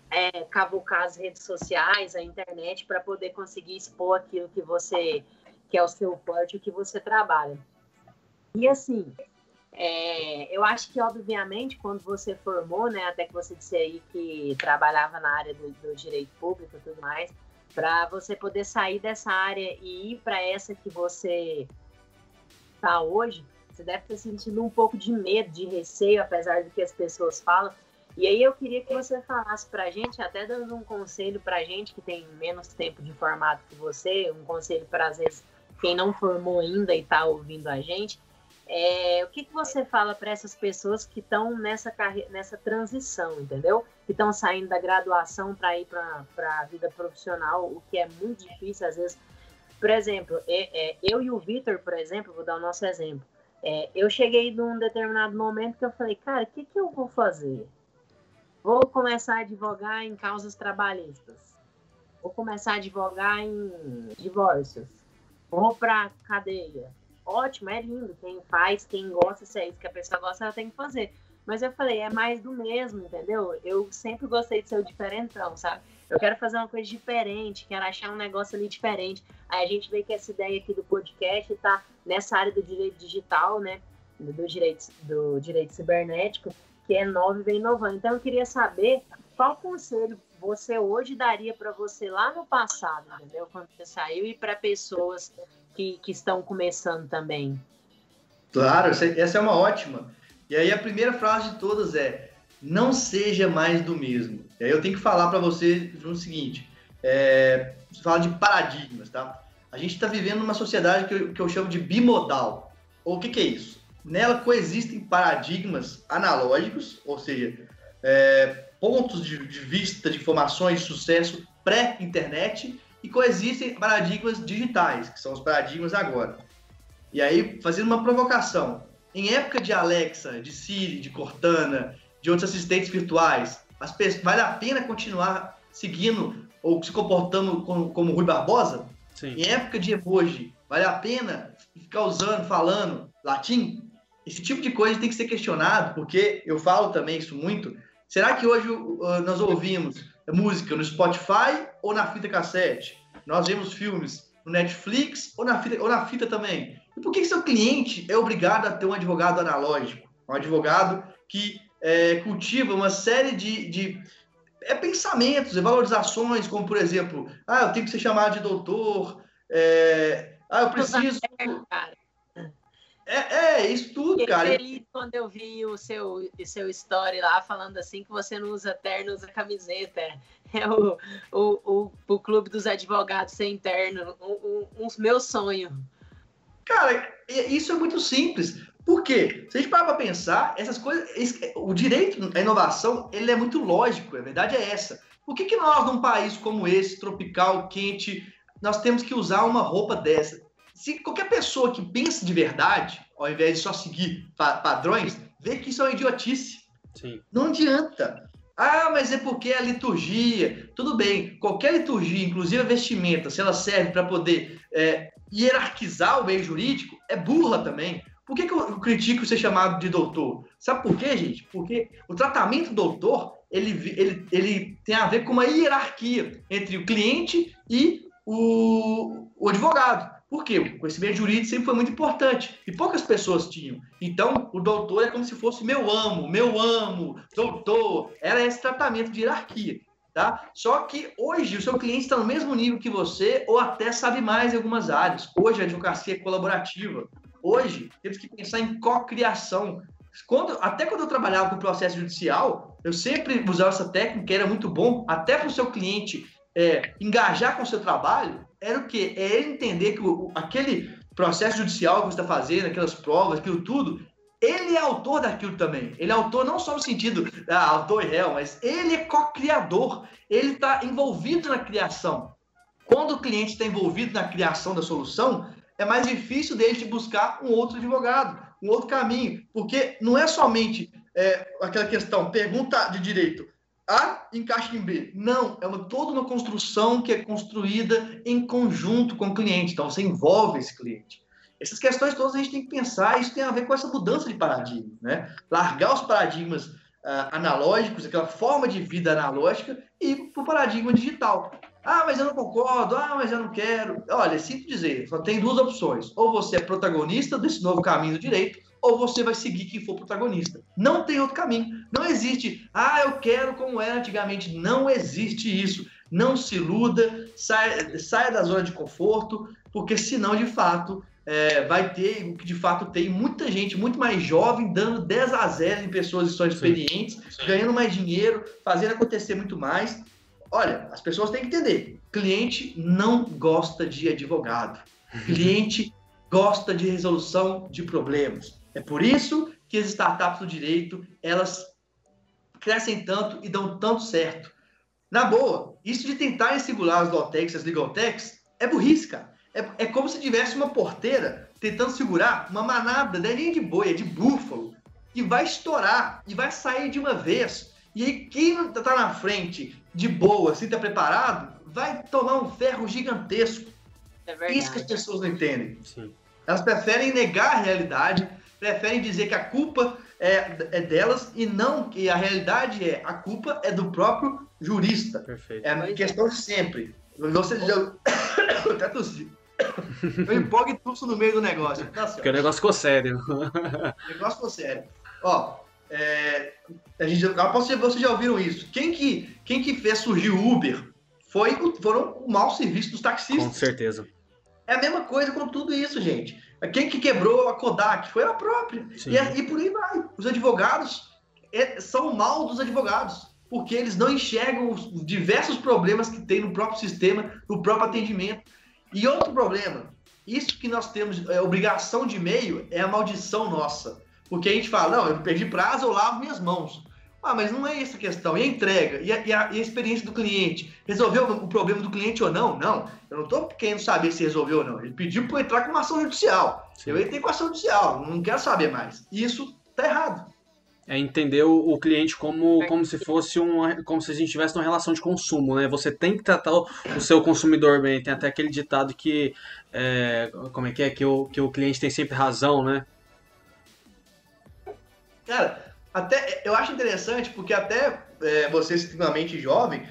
é, cavucar as redes sociais, a internet, para poder conseguir expor aquilo que você que é o seu porte, o que você trabalha. E assim, é, eu acho que, obviamente, quando você formou, né, até que você disse aí que trabalhava na área do, do direito público e tudo mais, para você poder sair dessa área e ir para essa que você está hoje, você deve estar sentindo um pouco de medo, de receio, apesar do que as pessoas falam. E aí eu queria que você falasse para a gente, até dando um conselho para a gente que tem menos tempo de formato que você, um conselho para às vezes quem não formou ainda e está ouvindo a gente, É, o que, que você fala para essas pessoas que estão nessa, carre... nessa transição, entendeu? Que estão saindo da graduação para ir para a vida profissional, o que é muito difícil, às vezes. Por exemplo, é, é, eu e o Vitor, por exemplo, vou dar o nosso exemplo. É, eu cheguei num determinado momento que eu falei, cara, o que, que eu vou fazer? Vou começar a advogar em causas trabalhistas. Vou começar a advogar em divórcios. Vou para cadeia ótimo, é lindo. Quem faz, quem gosta, se é isso que a pessoa gosta, ela tem que fazer. Mas eu falei, é mais do mesmo, entendeu? Eu sempre gostei de ser o diferentão, sabe? Eu quero fazer uma coisa diferente, quero achar um negócio ali diferente. Aí a gente vê que essa ideia aqui do podcast tá nessa área do direito digital, né? Do direito, do direito cibernético, que é nova e vem inovando. Então eu queria saber qual conselho você hoje daria para você lá no passado, entendeu? Quando você saiu e para pessoas que, que estão começando também? Claro, essa é uma ótima. E aí a primeira frase de todas é: não seja mais do mesmo. E aí eu tenho que falar para você o seguinte: é, de paradigmas, tá? A gente está vivendo uma sociedade que eu, que eu, chamo de bimodal. O que, que é isso? Nela coexistem paradigmas analógicos, ou seja, é, pontos de, de vista de informações de sucesso pré-internet e coexistem paradigmas digitais, que são os paradigmas agora. E aí, fazendo uma provocação, em época de Alexa, de Siri, de Cortana, de outros assistentes virtuais, as pessoas, vale a pena continuar seguindo ou se comportando como, como Rui Barbosa? Sim. Em época de emoji, vale a pena ficar usando, falando latim? Esse tipo de coisa tem que ser questionado, porque eu falo também isso muito. Será que hoje uh, nós ouvimos música no Spotify ou na fita cassete? Nós vemos filmes no Netflix ou na fita, ou na fita também? E por que seu cliente é obrigado a ter um advogado analógico? Um advogado que é, cultiva uma série de, de é, pensamentos e valorizações, como por exemplo, ah, eu tenho que ser chamado de doutor, é, ah, eu preciso. É, é, isso tudo, Fiquei cara. feliz quando eu vi o seu, seu story lá falando assim que você não usa terno, usa camiseta. É o, o, o, o clube dos advogados sem terno, um, um, um meu sonho. Cara, isso é muito simples. Por quê? Se a gente parar para pensar, essas coisas, o direito, a inovação, ele é muito lógico, a verdade é essa. Por que, que nós, num país como esse, tropical, quente, nós temos que usar uma roupa dessa? se qualquer pessoa que pensa de verdade, ao invés de só seguir pa padrões, vê que isso é uma idiotice. Sim. Não adianta. Ah, mas é porque a liturgia. Tudo bem, qualquer liturgia, inclusive a vestimenta, se ela serve para poder é, hierarquizar o meio jurídico, é burra também. Por que, que eu critico ser chamado de doutor? Sabe por quê, gente? Porque o tratamento doutor ele, ele, ele tem a ver com uma hierarquia entre o cliente e o, o advogado. Por quê? O conhecimento jurídico sempre foi muito importante e poucas pessoas tinham. Então, o doutor é como se fosse meu amo, meu amo, doutor. Era esse tratamento de hierarquia. Tá? Só que hoje o seu cliente está no mesmo nível que você ou até sabe mais em algumas áreas. Hoje a advocacia é colaborativa. Hoje temos que pensar em co-criação. Quando, até quando eu trabalhava com processo judicial, eu sempre usava essa técnica, era muito bom, até para o seu cliente é, engajar com o seu trabalho, era o quê? É ele entender que o, aquele processo judicial que você está fazendo, aquelas provas, aquilo tudo, ele é autor daquilo também. Ele é autor não só no sentido ah, autor e réu, mas ele é co-criador. Ele está envolvido na criação. Quando o cliente está envolvido na criação da solução, é mais difícil dele de buscar um outro advogado, um outro caminho, porque não é somente é, aquela questão, pergunta de direito. A encaixa em B. Não, é uma, toda uma construção que é construída em conjunto com o cliente. Então, você envolve esse cliente. Essas questões todas a gente tem que pensar, isso tem a ver com essa mudança de paradigma. Né? Largar os paradigmas uh, analógicos, aquela forma de vida analógica, e para o paradigma digital. Ah, mas eu não concordo, ah, mas eu não quero. Olha, simples dizer, só tem duas opções. Ou você é protagonista desse novo caminho do direito, ou você vai seguir quem for protagonista. Não tem outro caminho. Não existe, ah, eu quero como era antigamente. Não existe isso. Não se iluda, saia, saia da zona de conforto, porque senão, de fato, é, vai ter o que de fato tem muita gente muito mais jovem dando 10 a 0 em pessoas que são experientes, sim, sim. ganhando mais dinheiro, fazendo acontecer muito mais. Olha, as pessoas têm que entender: cliente não gosta de advogado. (laughs) Cliente gosta de resolução de problemas. É por isso que as startups do direito, elas crescem tanto e dão tanto certo. Na boa, isso de tentar segurar as Lawtechs, as Legaltechs, é burrice, cara. É, é como se tivesse uma porteira tentando segurar uma manada, não é nem de boi, é de búfalo, que vai estourar e vai sair de uma vez. E aí, quem tá na frente de boa, se tá preparado, vai tomar um ferro gigantesco. É Isso que as pessoas não entendem. Sim. Elas preferem negar a realidade, preferem dizer que a culpa é, é delas e não que a realidade é a culpa é do próprio jurista. Perfeito. É a questão de sempre. Você já. (coughs) até tossi. Eu empolgo e tuço no meio do negócio. Tá Porque o negócio ficou sério. (laughs) O negócio ficou sério. Ó, é, a gente, vocês já ouviram isso. Quem que, quem que fez surgir o Uber foi, foram o mau serviço dos taxistas. Com certeza. É a mesma coisa com tudo isso, gente. Quem que quebrou a Kodak foi ela própria. E, e, por aí vai. Os advogados é, são o mal dos advogados, porque eles não enxergam os diversos problemas que tem no próprio sistema, no próprio atendimento. E outro problema, isso que nós temos, é, obrigação de meio, é a maldição nossa. Porque a gente fala, não, eu perdi prazo, eu lavo minhas mãos. Ah, mas não é essa a questão. E a entrega? E a, e a, e a experiência do cliente? Resolveu o problema do cliente ou não? Não. Eu não estou querendo saber se resolveu ou não. Ele pediu para entrar com uma ação judicial. Sim. Eu entrei com ação judicial. Não quero saber mais. Isso está errado. É entender o, o, cliente como, como se fosse uma, como se a gente tivesse uma relação de consumo, né? Você tem que tratar o, o seu consumidor bem. Tem até aquele ditado que é, como é que é que o, que o cliente tem sempre razão, né? Cara, até, eu acho interessante porque até é, você extremamente jovem,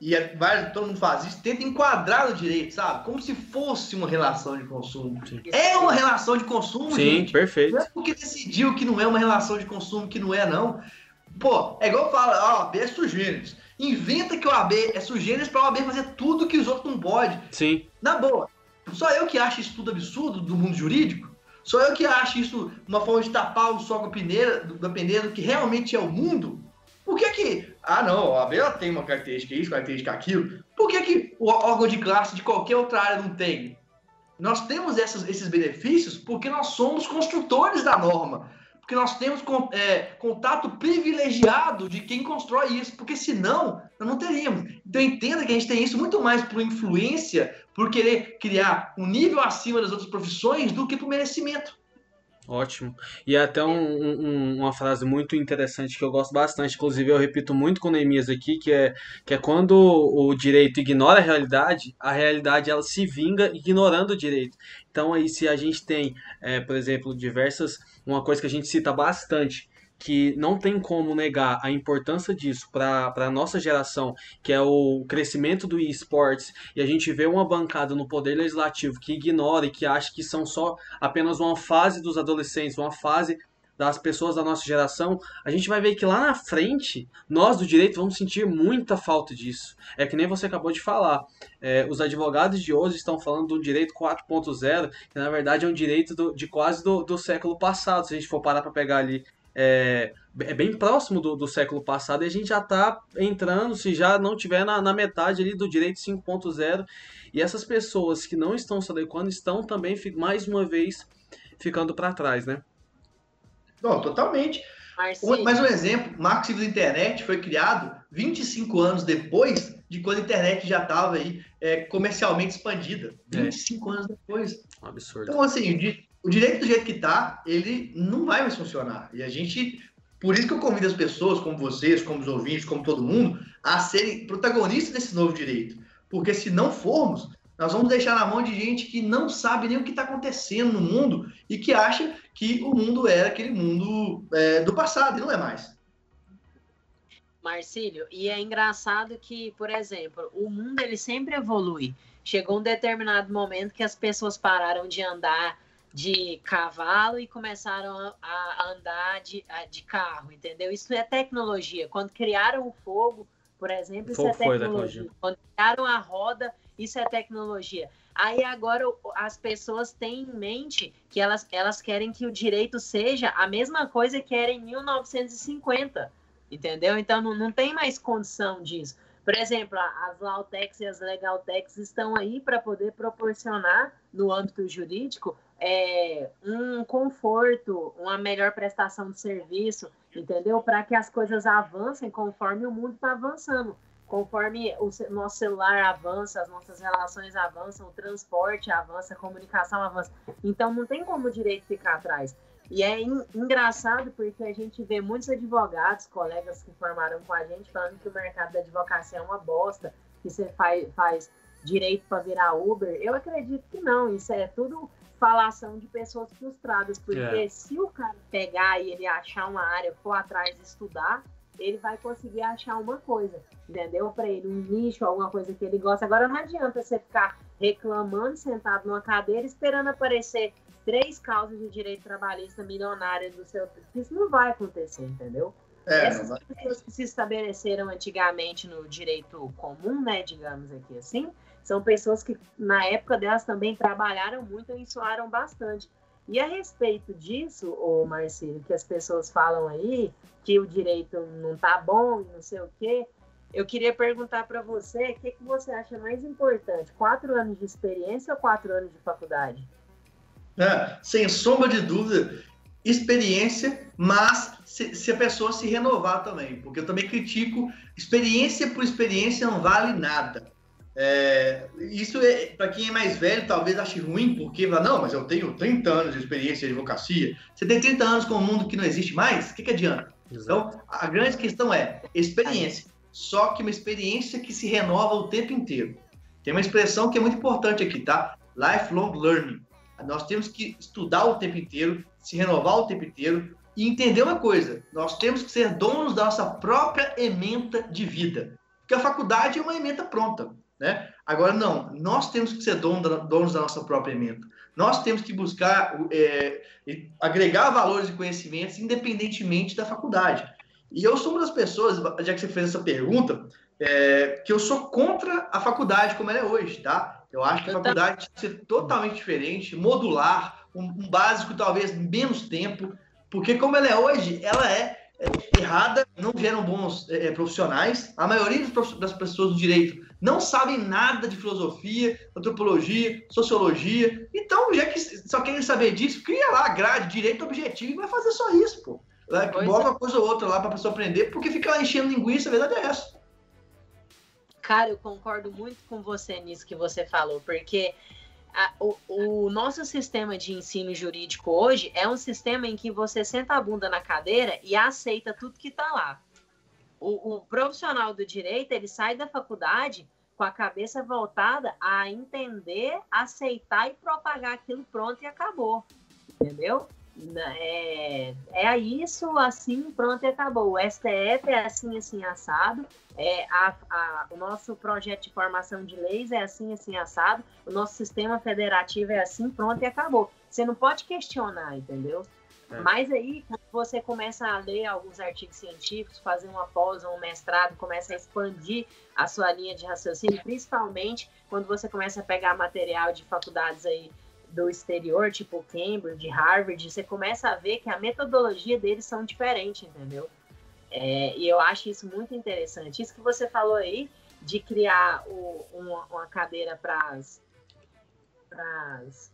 e é, vai, todo mundo faz isso, tenta enquadrar o direito, sabe? Como se fosse uma relação de consumo. Sim. É uma relação de consumo, Sim, gente. perfeito. Não é porque decidiu que não é uma relação de consumo que não é, não. Pô, é igual fala, ó, AB é sugêneres. Inventa que o AB é sugêneres para o AB fazer tudo que os outros não podem. Sim. Na boa. Só eu que acho isso tudo absurdo do mundo jurídico? Sou eu que acho isso uma forma de tapar o sol com a peneira, da peneira do que realmente é o mundo? Por que que... Ah, não, a Bela tem uma característica isso, característica aquilo. Por que que o órgão de classe de qualquer outra área não tem? Nós temos essas, esses benefícios porque nós somos construtores da norma. Porque nós temos é, contato privilegiado de quem constrói isso. Porque senão, não teríamos. Então entenda que a gente tem isso muito mais por influência por querer criar um nível acima das outras profissões do que por merecimento. Ótimo. E até um, um, uma frase muito interessante que eu gosto bastante, inclusive eu repito muito com Neemias aqui, que é, que é quando o direito ignora a realidade, a realidade ela se vinga ignorando o direito. Então aí se a gente tem, é, por exemplo, diversas, uma coisa que a gente cita bastante, que não tem como negar a importância disso para a nossa geração, que é o crescimento do esportes, e a gente vê uma bancada no poder legislativo que ignora e que acha que são só apenas uma fase dos adolescentes, uma fase das pessoas da nossa geração, a gente vai ver que lá na frente, nós do direito vamos sentir muita falta disso. É que nem você acabou de falar. É, os advogados de hoje estão falando do direito 4.0, que na verdade é um direito do, de quase do, do século passado, se a gente for parar para pegar ali é, é bem próximo do, do, século passado e a gente já está entrando, se já não tiver na, na metade ali do direito 5.0 e essas pessoas que não estão se adequando estão também, mais uma vez, ficando para trás, né? Não, totalmente. Marcinho. Mais um exemplo, Marco Civil da Internet foi criado 25 anos depois de quando a internet já estava aí é, comercialmente expandida. 25 é. anos depois. Um absurdo. Então, assim, o direito do jeito que está, ele não vai mais funcionar. E a gente, por isso que eu convido as pessoas, como vocês, como os ouvintes, como todo mundo, a serem protagonistas desse novo direito. Porque se não formos, nós vamos deixar na mão de gente que não sabe nem o que está acontecendo no mundo e que acha que o mundo era aquele mundo é, do passado e não é mais. Marcílio, e é engraçado que, por exemplo, o mundo ele sempre evolui. Chegou um determinado momento que as pessoas pararam de andar de cavalo e começaram a, andar de, de carro, entendeu? Isso é tecnologia. Quando criaram o fogo, por exemplo, isso é tecnologia. tecnologia. Quando criaram a roda, isso é tecnologia. Aí agora as pessoas têm em mente que elas, elas querem que o direito seja a mesma coisa que era em 1950, entendeu? Então não, não tem mais condição disso. Por exemplo, as Lautex e as Legaltex estão aí para poder proporcionar, no âmbito jurídico, é, um conforto, uma melhor prestação de serviço, entendeu? Para que as coisas avancem conforme o mundo está avançando. Conforme o nosso celular avança, as nossas relações avançam, o transporte avança, a comunicação avança. Então não tem como o direito ficar atrás. E é engraçado porque a gente vê muitos advogados, colegas que formaram com a gente, falando que o mercado da advocacia é uma bosta, que você faz, faz direito para virar Uber. Eu acredito que não, isso é tudo falação de pessoas frustradas, porque é. se o cara pegar e ele achar uma área, for atrás estudar, ele vai conseguir achar uma coisa, entendeu? Para ele, um nicho, alguma coisa que ele gosta. Agora não adianta você ficar reclamando, sentado numa cadeira, esperando aparecer três causas de direito trabalhista milionárias do seu. Isso não vai acontecer, entendeu? É, Essas pessoas que se estabeleceram antigamente no direito comum, né, digamos aqui assim, são pessoas que na época delas também trabalharam muito e ensoaram bastante. E a respeito disso, ô Marcelo, que as pessoas falam aí que o direito não tá bom e não sei o quê, eu queria perguntar para você o que, que você acha mais importante, quatro anos de experiência ou quatro anos de faculdade? É, sem sombra de dúvida, experiência, mas se, se, a pessoa se renovar também, porque eu também critico experiência por experiência não vale nada. É, isso é para quem é mais velho, talvez ache ruim, porque fala, não, mas eu tenho 30 anos de experiência de advocacia. Você tem 30 anos com um mundo que não existe mais? O que, que adianta? Exato. Então, a grande questão é experiência. Só que uma experiência que se renova o tempo inteiro. Tem uma expressão que é muito importante aqui, tá? Lifelong learning. Nós temos que estudar o tempo inteiro, se renovar o tempo inteiro e entender uma coisa: nós temos que ser donos da nossa própria ementa de vida. Porque a faculdade é uma ementa pronta. Né? Agora, não, nós temos que ser donos da, donos da nossa própria ementa. Nós temos que buscar é, agregar valores e conhecimentos independentemente da faculdade. E eu sou uma das pessoas, já que você fez essa pergunta, é, que eu sou contra a faculdade como ela é hoje, tá? Eu acho que a faculdade tem que ser totalmente diferente, modular, um, um, básico talvez menos tempo, porque como ela é hoje, ela é, é errada, não geram bons é, é profissionais. A maioria das pessoas do direito não sabem nada de filosofia, antropologia, sociologia. Então, já que só querem saber disso, cria lá a grade, direito objetivo e vai fazer só isso, pô. Bota é. uma coisa ou outra lá para a pessoa aprender, porque fica lá enchendo linguiça, a verdade é essa. Cara, eu concordo muito com você nisso que você falou, porque a, o, o, nosso sistema de ensino jurídico hoje é um sistema em que você senta a bunda na cadeira e aceita tudo que está lá. O, o, profissional do direito, ele sai da faculdade com a cabeça voltada a entender, aceitar e propagar aquilo pronto e acabou. Entendeu? É, é isso, assim, pronto e acabou. O STF é assim, assim, assado. É, a, a, o nosso projeto de formação de leis é assim, assim, assado. O nosso sistema federativo é assim, pronto e acabou. Você não pode questionar, entendeu? É. Mas aí, quando você começa a ler alguns artigos científicos, fazer uma pós um mestrado, começa a expandir a sua linha de raciocínio, principalmente quando você começa a pegar material de faculdades aí do exterior, tipo Cambridge, Harvard, você começa a ver que a metodologia deles são diferentes, entendeu? É, e eu acho isso muito interessante. Isso que você falou aí, de criar o, uma, uma, cadeira para as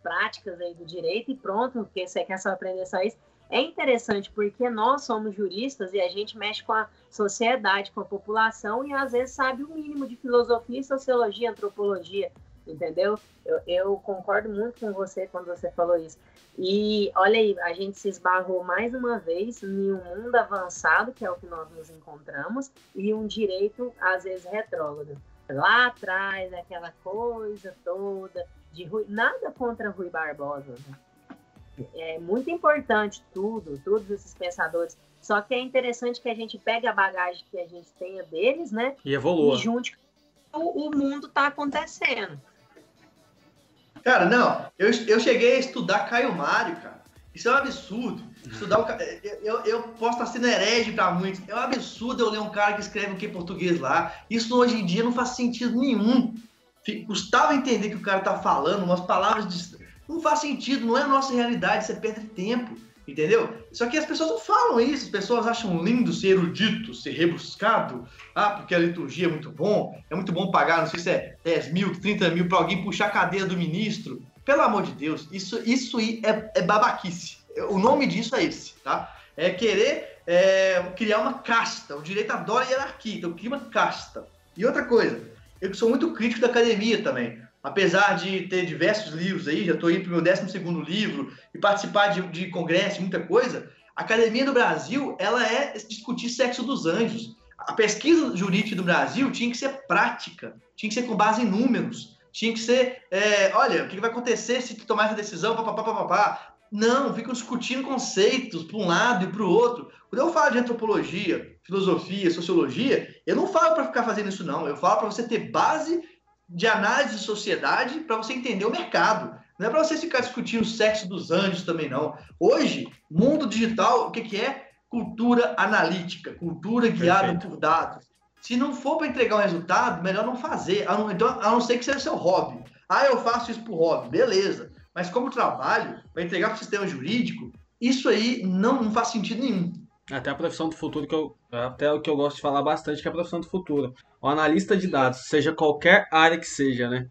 práticas aí do direito e pronto, porque você quer só aprender só isso. É interessante porque nós somos juristas e a gente mexe com a sociedade, com a população e às vezes sabe o mínimo de filosofia, sociologia, antropologia entendeu? Eu, eu, concordo muito com você quando você falou isso. E olha aí, a gente se esbarrou mais uma vez em um mundo avançado, que é o que nós nos encontramos, e um direito, às vezes, retrógrado. Lá atrás, aquela coisa toda de Rui, nada contra Rui Barbosa. Né? É muito importante tudo, todos esses pensadores. Só que é interessante que a gente pegue a bagagem que a gente tenha deles, né? E evolua. E junte o, o mundo está acontecendo. Cara, não, eu, eu cheguei a estudar Caio Mário, cara. Isso é um absurdo. Estudar o eu, eu posso estar sendo herege para muitos. É um absurdo eu ler um cara que escreve o que em português lá. Isso hoje em dia não faz sentido nenhum. Custava entender que o cara tá falando umas palavras de... Não faz sentido, não é a nossa realidade, você perde tempo. Entendeu? Só que as pessoas não falam isso, as pessoas acham lindo ser erudito, ser rebuscado. Ah, porque a liturgia é muito bom, é muito bom pagar, não sei se é 10 mil, 30 mil para alguém puxar a cadeira do ministro. pelo amor de Deus, isso, isso é, é babaquice. O nome disso é esse, tá? É querer é, criar uma casta. O direito adora hierarquia, então cria uma casta. E outra coisa, eu sou muito crítico da academia também. Apesar de ter diversos livros aí, já estou indo para o meu 12 livro e participar de, de congresso, muita coisa, a academia do Brasil ela é discutir sexo dos anjos. A pesquisa jurídica do Brasil tinha que ser prática, tinha que ser com base em números, tinha que ser, é, olha, o que vai acontecer se tomar essa decisão, papapá, papapá. Não, ficam discutindo conceitos para um lado e para o outro. Quando eu falo de antropologia, filosofia, sociologia, eu não falo para ficar fazendo isso, não. Eu falo para você ter base de análise de sociedade para você entender o mercado. Não é para você ficar discutindo o sexo dos anjos também, não. Hoje, mundo digital, o que, que é? Cultura analítica, cultura guiada Perfeito. por dados. Se não for para entregar um resultado, melhor não fazer. A não, então, a não ser que seja seu hobby. Ah, eu faço isso por hobby. Beleza. Mas como trabalho, para entregar para o sistema jurídico, isso aí não, não faz sentido nenhum. Até a profissão do futuro, que eu, até o que eu gosto de falar bastante, que é a profissão do futuro. O analista de dados, seja qualquer área que seja, né?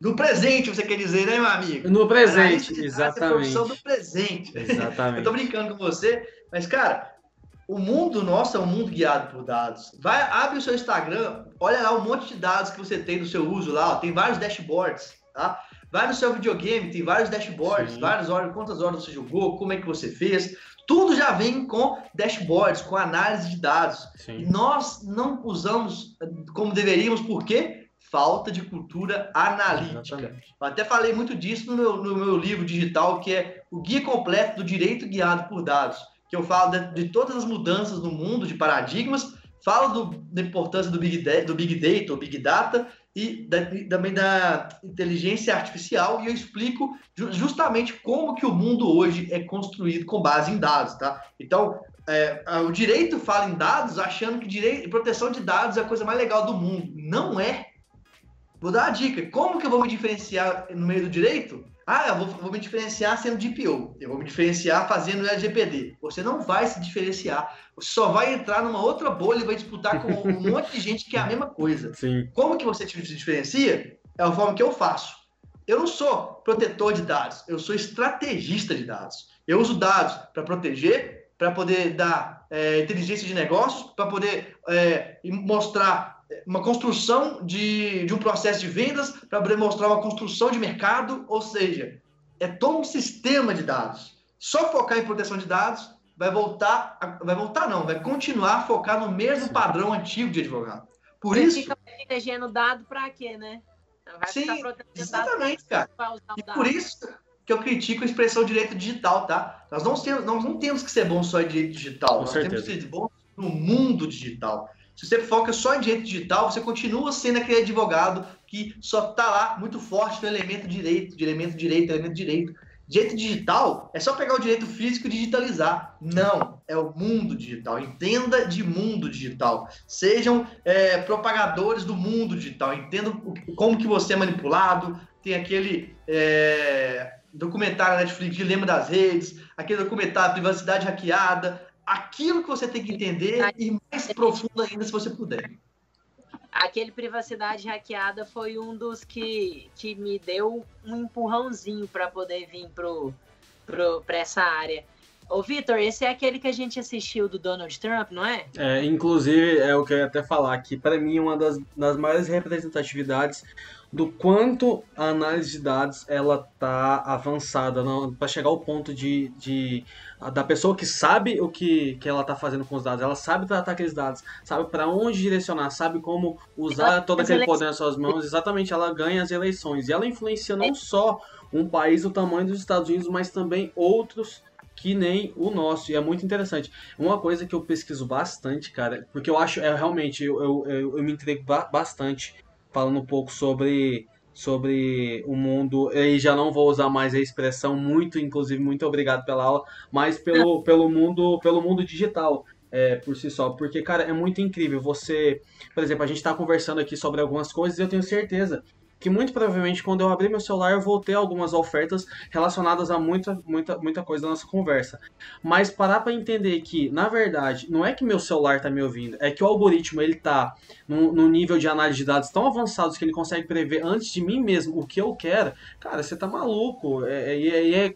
No presente, você quer dizer, né, meu amigo? No presente, exatamente. É a profissão do presente. Exatamente. eu tô brincando com você, mas, cara, o mundo nosso é um mundo guiado por dados. Vai, abre o seu Instagram, olha lá um monte de dados que você tem do seu uso lá, ó, tem vários dashboards, tá? Vai no seu videogame, tem vários dashboards, Sim. várias horas, quantas horas você jogou, como é que você fez. Tudo já vem com dashboards, com análise de dados. Sim. nós não usamos como deveríamos, por quê? Falta de cultura analítica. Exatamente. Eu até falei muito disso no meu, no meu livro digital, que é o Guia Completo do Direito Guiado por Dados, que eu falo de, de todas as mudanças no mundo, de paradigmas, falo do, da importância do Big, do Big Data ou Big Data e da, também da inteligência artificial e eu explico justamente como que o mundo hoje é construído com base em dados, tá? Então, é, o direito fala em dados achando que direito, proteção de dados é a coisa mais legal do mundo. Não é. Vou dar uma dica. Como que eu vou me diferenciar no meio do direito? Ah, eu vou, vou, me diferenciar sendo DPO. Eu vou me diferenciar fazendo LGPD. Você não vai se diferenciar. Você só vai entrar numa outra bolha e vai disputar com um (laughs) monte de gente que é a mesma coisa. Sim. Como que você se diferencia? É a forma que eu faço. Eu não sou protetor de dados, eu sou estrategista de dados. Eu uso dados para proteger, para poder dar é, inteligência de negócios, para poder é, mostrar uma construção de, de um processo de vendas para demonstrar uma construção de mercado, ou seja, é todo um sistema de dados. Só focar em proteção de dados vai voltar, vai voltar não, vai continuar a focar no mesmo Sim. padrão antigo de advogado. Por Você isso. Fica protegendo dado para quê, né? Vai Sim, exatamente, cara. E por isso que eu critico a expressão direito digital, tá? Nós não temos, nós não temos que ser bons só em direito digital, Com nós certeza. temos que ser bons no mundo digital. Se você foca só em direito digital, você continua sendo aquele advogado que só está lá muito forte no elemento direito, de elemento direito, elemento direito. Direito digital é só pegar o direito físico e digitalizar. Não, é o mundo digital. Entenda de mundo digital. Sejam é, propagadores do mundo digital. Entendam como que você é manipulado. Tem aquele é, documentário na Netflix, Dilema das Redes, aquele documentário Privacidade Hackeada aquilo que você tem que entender e mais profundo ainda se você puder. Aquele privacidade hackeada foi um dos que, que me deu um empurrãozinho para poder vir pro, pro, para essa área. Ô, Vitor, esse é aquele que a gente assistiu do Donald Trump, não é? É, inclusive, é o que eu ia até falar, que para mim uma das, das maiores representatividades do quanto a análise de dados ela tá avançada para chegar ao ponto de, de da pessoa que sabe o que, que ela tá fazendo com os dados, ela sabe tratar aqueles dados, sabe para onde direcionar, sabe como usar todo aquele poder nas suas mãos, exatamente, ela ganha as eleições e ela influencia não só um país do tamanho dos Estados Unidos, mas também outros que nem o nosso, e é muito interessante. Uma coisa que eu pesquiso bastante, cara, porque eu acho, é realmente, eu, eu, eu, me entrego bastante falando um pouco sobre sobre o mundo, e já não vou usar mais a expressão muito, inclusive muito obrigado pela aula, mas pelo, (laughs) pelo mundo pelo mundo digital. É, por si só, porque, cara, é muito incrível. Você, por exemplo, a gente está conversando aqui sobre algumas coisas e eu tenho certeza que muito provavelmente quando eu abrir meu celular eu vou ter algumas ofertas relacionadas a muita, muita, muita coisa da nossa conversa. Mas parar para entender que, na verdade, não é que meu celular está me ouvindo, é que o algoritmo ele tá num, nível de análise de dados tão avançados que ele consegue prever antes de mim mesmo o que eu quero. Cara, você tá maluco. É, é, é, é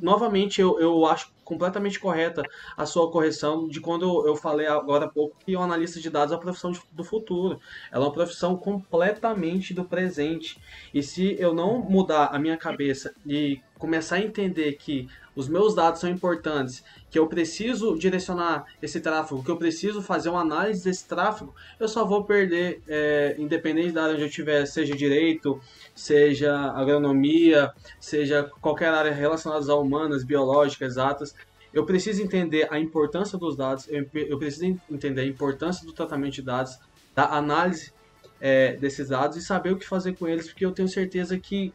novamente, eu, eu acho completamente correta a sua correção de quando eu falei agora há pouco que o analista de dados é a profissão do futuro. Ela é uma profissão completamente do presente. E se eu não mudar a minha cabeça e começar a entender que os meus dados são importantes, que eu preciso direcionar esse tráfego, que eu preciso fazer uma análise desse tráfego, eu só vou perder, é, independente da área onde eu estiver, seja direito, seja agronomia, seja qualquer área relacionada a humanas, biológicas, exatas. Eu preciso entender a importância dos dados, eu, preciso entender a importância do tratamento de dados, da análise é, desses dados e saber o que fazer com eles, porque eu tenho certeza que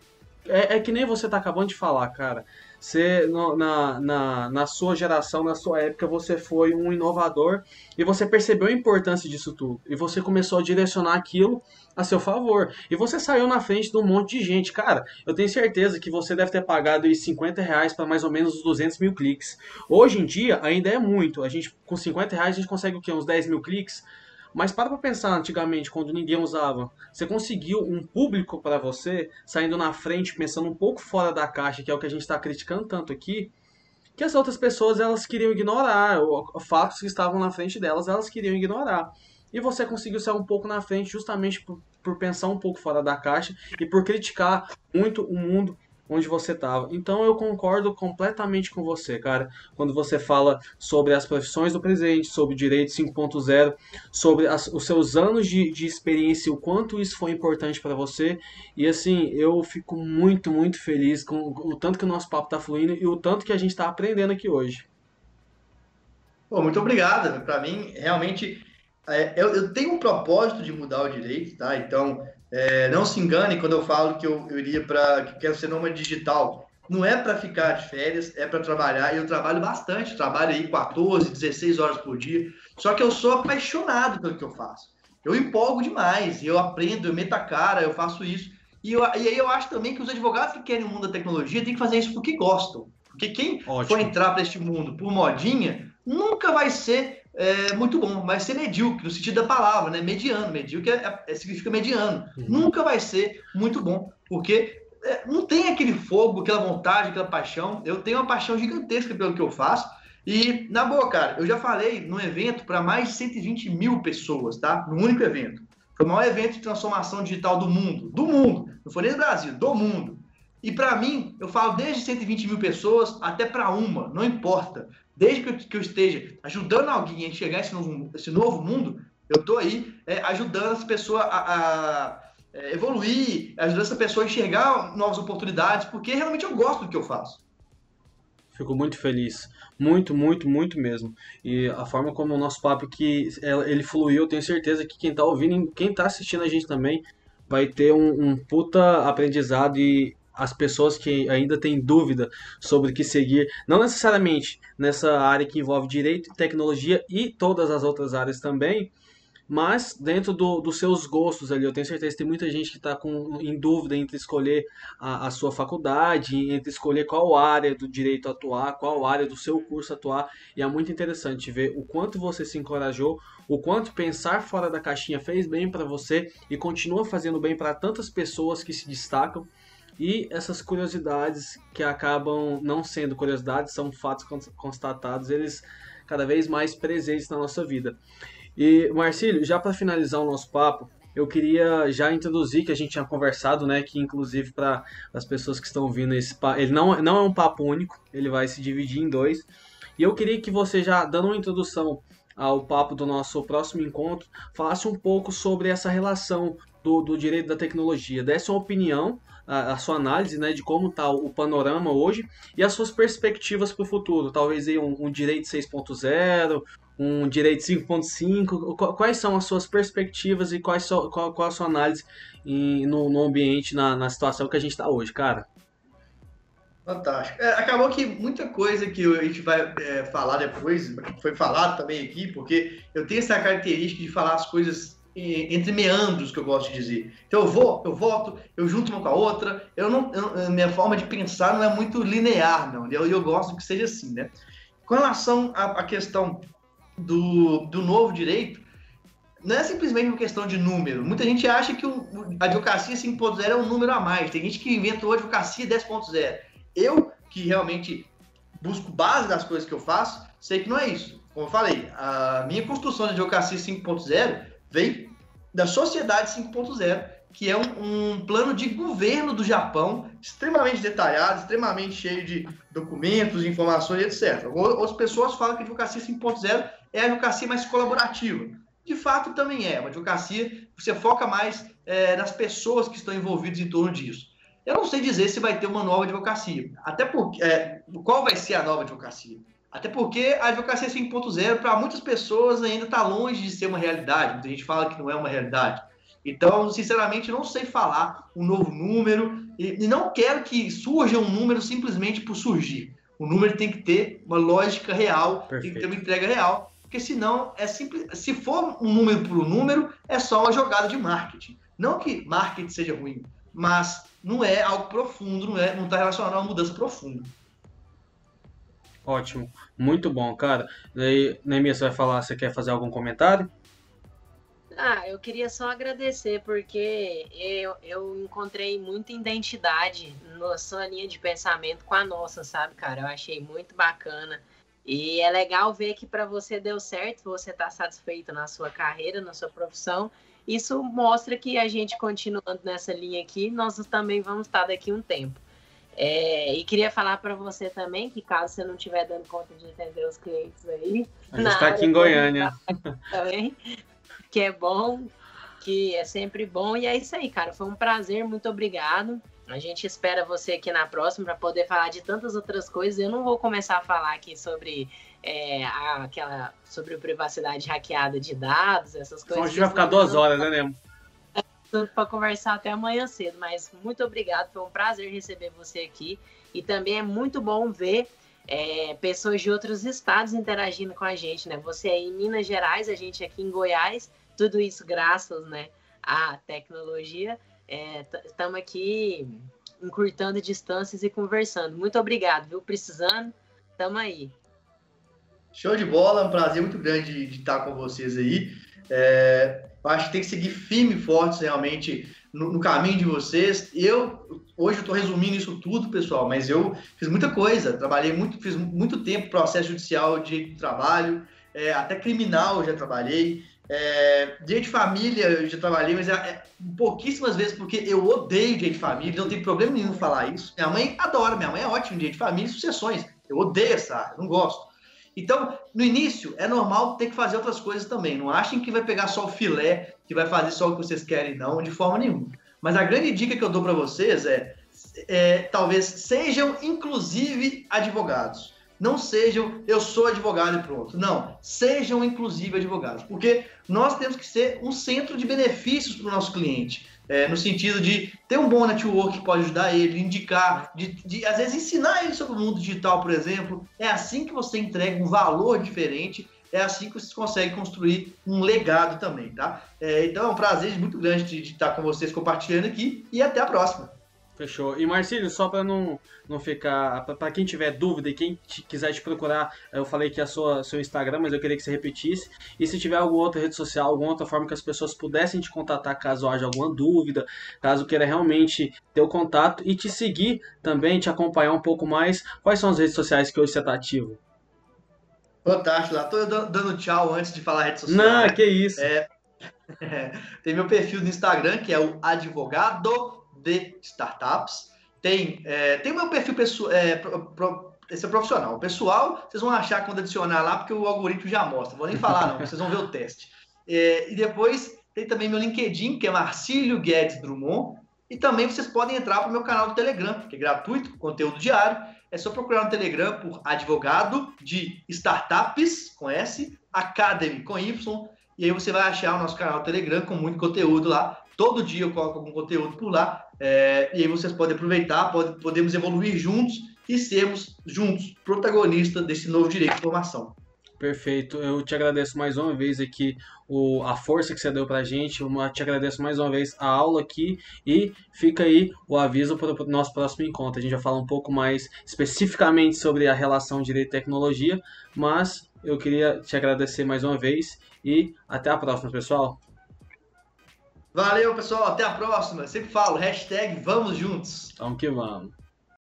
é, é que nem você está acabando de falar, cara. Você, no, na, na, na sua geração, na sua época, você foi um inovador e você percebeu a importância disso tudo. E você começou a direcionar aquilo a seu favor. E você saiu na frente de um monte de gente. Cara, eu tenho certeza que você deve ter pagado aí 50 reais para mais ou menos uns 200 mil cliques. Hoje em dia, ainda é muito. A gente, com 50 reais, a gente consegue o quê? Uns 10 mil cliques? Mas para pra pensar antigamente, quando ninguém usava. Você conseguiu um público para você, saindo na frente, pensando um pouco fora da caixa, que é o que a gente está criticando tanto aqui, que as outras pessoas elas queriam ignorar, os fatos que estavam na frente delas, elas queriam ignorar. E você conseguiu sair um pouco na frente justamente por, por pensar um pouco fora da caixa e por criticar muito o mundo onde você estava. Então eu concordo completamente com você, cara, quando você fala sobre as profissões do presente, sobre direito 5.0, sobre as, os seus anos de, de experiência, o quanto isso foi importante para você. E assim, eu fico muito, muito feliz com o tanto que o nosso papo está fluindo e o tanto que a gente está aprendendo aqui hoje. Muito obrigado. Para mim, realmente, é, eu, eu, tenho um propósito de mudar o direito, tá? Então, é, não se engane quando eu falo que eu, eu iria para que quero ser nômade digital. Não é para ficar de férias, é para trabalhar. E eu trabalho bastante, trabalho aí 14, 16 horas por dia. Só que eu sou apaixonado pelo que eu faço. Eu empolgo demais, eu aprendo, eu meto a cara, eu faço isso. E, eu, e aí eu acho também que os advogados que querem o mundo da tecnologia têm que fazer isso porque gostam. Porque quem Ótimo. for entrar para este mundo por modinha, nunca vai ser é, muito bom, vai ser medíocre, no sentido da palavra, né? Mediano. Medíocre é, é, significa mediano. Uhum. Nunca vai ser muito bom, porque é, não tem aquele fogo, aquela vontade, aquela paixão. Eu tenho uma paixão gigantesca pelo que eu faço. E, na boa, cara, eu já falei no evento para mais de 120 mil pessoas, tá? No único evento. Foi o maior evento de transformação digital do mundo. Do mundo. Não foi nem do Brasil, do mundo. E para mim, eu falo desde 120 mil pessoas até para uma, não importa. Desde que eu, que eu, esteja ajudando alguém a enxergar esse novo, esse novo mundo, eu estou aí é, ajudando essa pessoa a, a é, evoluir, ajudando essa pessoa a enxergar novas oportunidades, porque realmente eu gosto do que eu faço. Fico muito feliz. Muito, muito, muito mesmo. E a forma como o nosso papo aqui, ele fluiu, eu tenho certeza que quem está ouvindo, quem está assistindo a gente também, vai ter um, um puta aprendizado e as pessoas que ainda têm dúvida sobre o que seguir, não necessariamente nessa área que envolve direito, tecnologia e todas as outras áreas também, mas dentro do, dos seus gostos ali. Eu tenho certeza que tem muita gente que está em dúvida entre escolher a, a, sua faculdade, entre escolher qual área do direito atuar, qual área do seu curso atuar, e é muito interessante ver o quanto você se encorajou, o quanto pensar fora da caixinha fez bem para você e continua fazendo bem para tantas pessoas que se destacam. E essas curiosidades que acabam não sendo curiosidades, são fatos constatados, eles cada vez mais presentes na nossa vida. E Marcílio, já para finalizar o nosso papo, eu queria já introduzir que a gente tinha conversado, né, que inclusive para as pessoas que estão ouvindo esse papo, ele não, não é um papo único, ele vai se dividir em dois. E eu queria que você já dando uma introdução ao papo do nosso próximo encontro, falasse um pouco sobre essa relação do, do direito da tecnologia, desse uma opinião a, sua análise né, de como está o panorama hoje e as suas perspectivas para o futuro. Talvez aí um, um direito 6.0, um direito 5.5. Quais são as suas perspectivas e quais so, qual, qual a sua análise em, no, no ambiente, na, na situação que a gente está hoje, cara? Fantástico. É, acabou que muita coisa que a gente vai é, falar depois foi falado também aqui, porque eu tenho essa característica de falar as coisas entre meandros, que eu gosto de dizer. Então eu vou, eu volto, eu junto uma com a outra. Eu não, eu, minha forma de pensar não é muito linear, não. Eu, eu gosto que seja assim, né? Com relação à, à questão do, do novo direito, não é simplesmente uma questão de número. Muita gente acha que o, a advocacia 5.0 é um número a mais. Tem gente que inventou a advocacia 10.0. Eu, que realmente busco base das coisas que eu faço, sei que não é isso. Como eu falei, a minha construção de advocacia 5.0 vem da Sociedade 5.0, que é um, um, plano de governo do Japão extremamente detalhado, extremamente cheio de documentos, informações, etc. Outras pessoas falam que a advocacia 5.0 é a advocacia mais colaborativa. De fato, também é. Uma advocacia, você foca mais é, nas pessoas que estão envolvidas em torno disso. Eu não sei dizer se vai ter uma nova advocacia. Até porque. É, qual vai ser a nova advocacia? Até porque a advocacia 5.0, para muitas pessoas, ainda está longe de ser uma realidade. Muita gente fala que não é uma realidade. Então, sinceramente, não sei falar um novo número e, não quero que surja um número simplesmente por surgir. O número tem que ter uma lógica real, Perfeito. tem que ter uma entrega real, porque senão é simples. Se for um número por um número, é só uma jogada de marketing. Não que marketing seja ruim, mas não é algo profundo, não é, não está relacionado a uma mudança profunda. Ótimo, muito bom, cara. Daí, Neemias, você vai falar, você quer fazer algum comentário? Ah, eu queria só agradecer, porque eu, eu encontrei muita identidade na sua linha de pensamento com a nossa, sabe, cara? Eu achei muito bacana. E é legal ver que para você deu certo, você está satisfeito na sua carreira, na sua profissão. Isso mostra que a gente continuando nessa linha aqui, nós também vamos estar daqui um tempo. É, e queria falar para você também que caso você não estiver dando conta de atender os clientes aí, a gente está aqui em Goiânia (laughs) também, que é bom, que é sempre bom e é isso aí, cara. Foi um prazer, muito obrigado. A gente espera você aqui na próxima para poder falar de tantas outras coisas. Eu não vou começar a falar aqui sobre é, aquela sobre privacidade hackeada de dados, essas coisas. Então a gente vai ficar duas horas, né, Nemo? Para conversar até amanhã cedo, mas muito obrigado, foi um prazer receber você aqui e também é muito bom ver é, pessoas de outros estados interagindo com a gente, né? Você aí em Minas Gerais, a gente aqui em Goiás, tudo isso graças, né, à tecnologia. Estamos é, aqui encurtando distâncias e conversando. Muito obrigado, viu? Precisando, estamos aí. Show de bola, é um prazer muito grande de, de estar com vocês aí. É, acho que tem que seguir firme e fortes realmente no, no, caminho de vocês. Eu hoje eu estou resumindo isso tudo, pessoal, mas eu fiz muita coisa, trabalhei muito, fiz muito tempo processo judicial de trabalho, é, até criminal eu já trabalhei. É, dia de família eu já trabalhei, mas é, é, pouquíssimas vezes, porque eu odeio dia de família, não tem problema nenhum falar isso. Minha mãe adora, minha mãe é ótima dia de família e sucessões. Eu odeio essa área, não gosto. Então, no início, é normal ter que fazer outras coisas também. Não achem que vai pegar só o filé, que vai fazer só o que vocês querem, não, de forma nenhuma. Mas a grande dica que eu dou para vocês é, é, talvez sejam, inclusive, advogados. Não sejam, eu sou advogado e pronto. Não, sejam, inclusive, advogados. Porque nós temos que ser um centro de benefícios para o nosso cliente é, no sentido de ter um bom network que pode ajudar ele, indicar, de, de, às vezes ensinar ele sobre o mundo digital, por exemplo. É assim que você entrega um valor diferente, é assim que você consegue construir um legado também, tá? É, então é um prazer muito grande de, de estar com vocês compartilhando aqui e até a próxima. Fechou. E Marcílio, só para não, não ficar. Para quem tiver dúvida e quem te, quiser te procurar, eu falei que é sua seu Instagram, mas eu queria que você repetisse. E se tiver alguma outra rede social, alguma outra forma que as pessoas pudessem te contatar caso haja alguma dúvida, caso queira realmente ter o contato e te seguir também, te acompanhar um pouco mais, quais são as redes sociais que hoje você está ativo? Fantástico, lá tô dando tchau antes de falar rede social. Não, que isso. É, (laughs) tem meu perfil no Instagram, que é o advogado de startups. Tem, é, tem meu perfil pessoal, é, pro, pro, esse é profissional. O pessoal, vocês vão achar quando adicionar lá, porque o algoritmo já mostra. Vou nem falar, não, vocês vão ver o teste. É, e depois tem também meu LinkedIn, que é Marcílio Guedes Drummond. E também vocês podem entrar para o meu canal do Telegram, que é gratuito, conteúdo diário. É só procurar no Telegram por advogado de startups, com S, Academy, com Y. E aí você vai achar o nosso canal do Telegram com muito conteúdo lá. Todo dia eu coloco algum conteúdo por lá. É, e aí vocês podem aproveitar, pode, podemos evoluir juntos e sermos juntos protagonistas desse novo direito de formação. Perfeito. Eu te agradeço mais uma vez aqui o, a força que você deu pra gente. Eu te agradeço mais uma vez a aula aqui e fica aí o aviso para o nosso próximo encontro. A gente vai falar um pouco mais especificamente sobre a relação direito e tecnologia, mas eu queria te agradecer mais uma vez e até a próxima, pessoal. Valeu, pessoal. Até a próxima. Sempre falo, hashtag vamos juntos. Vamos que vamos.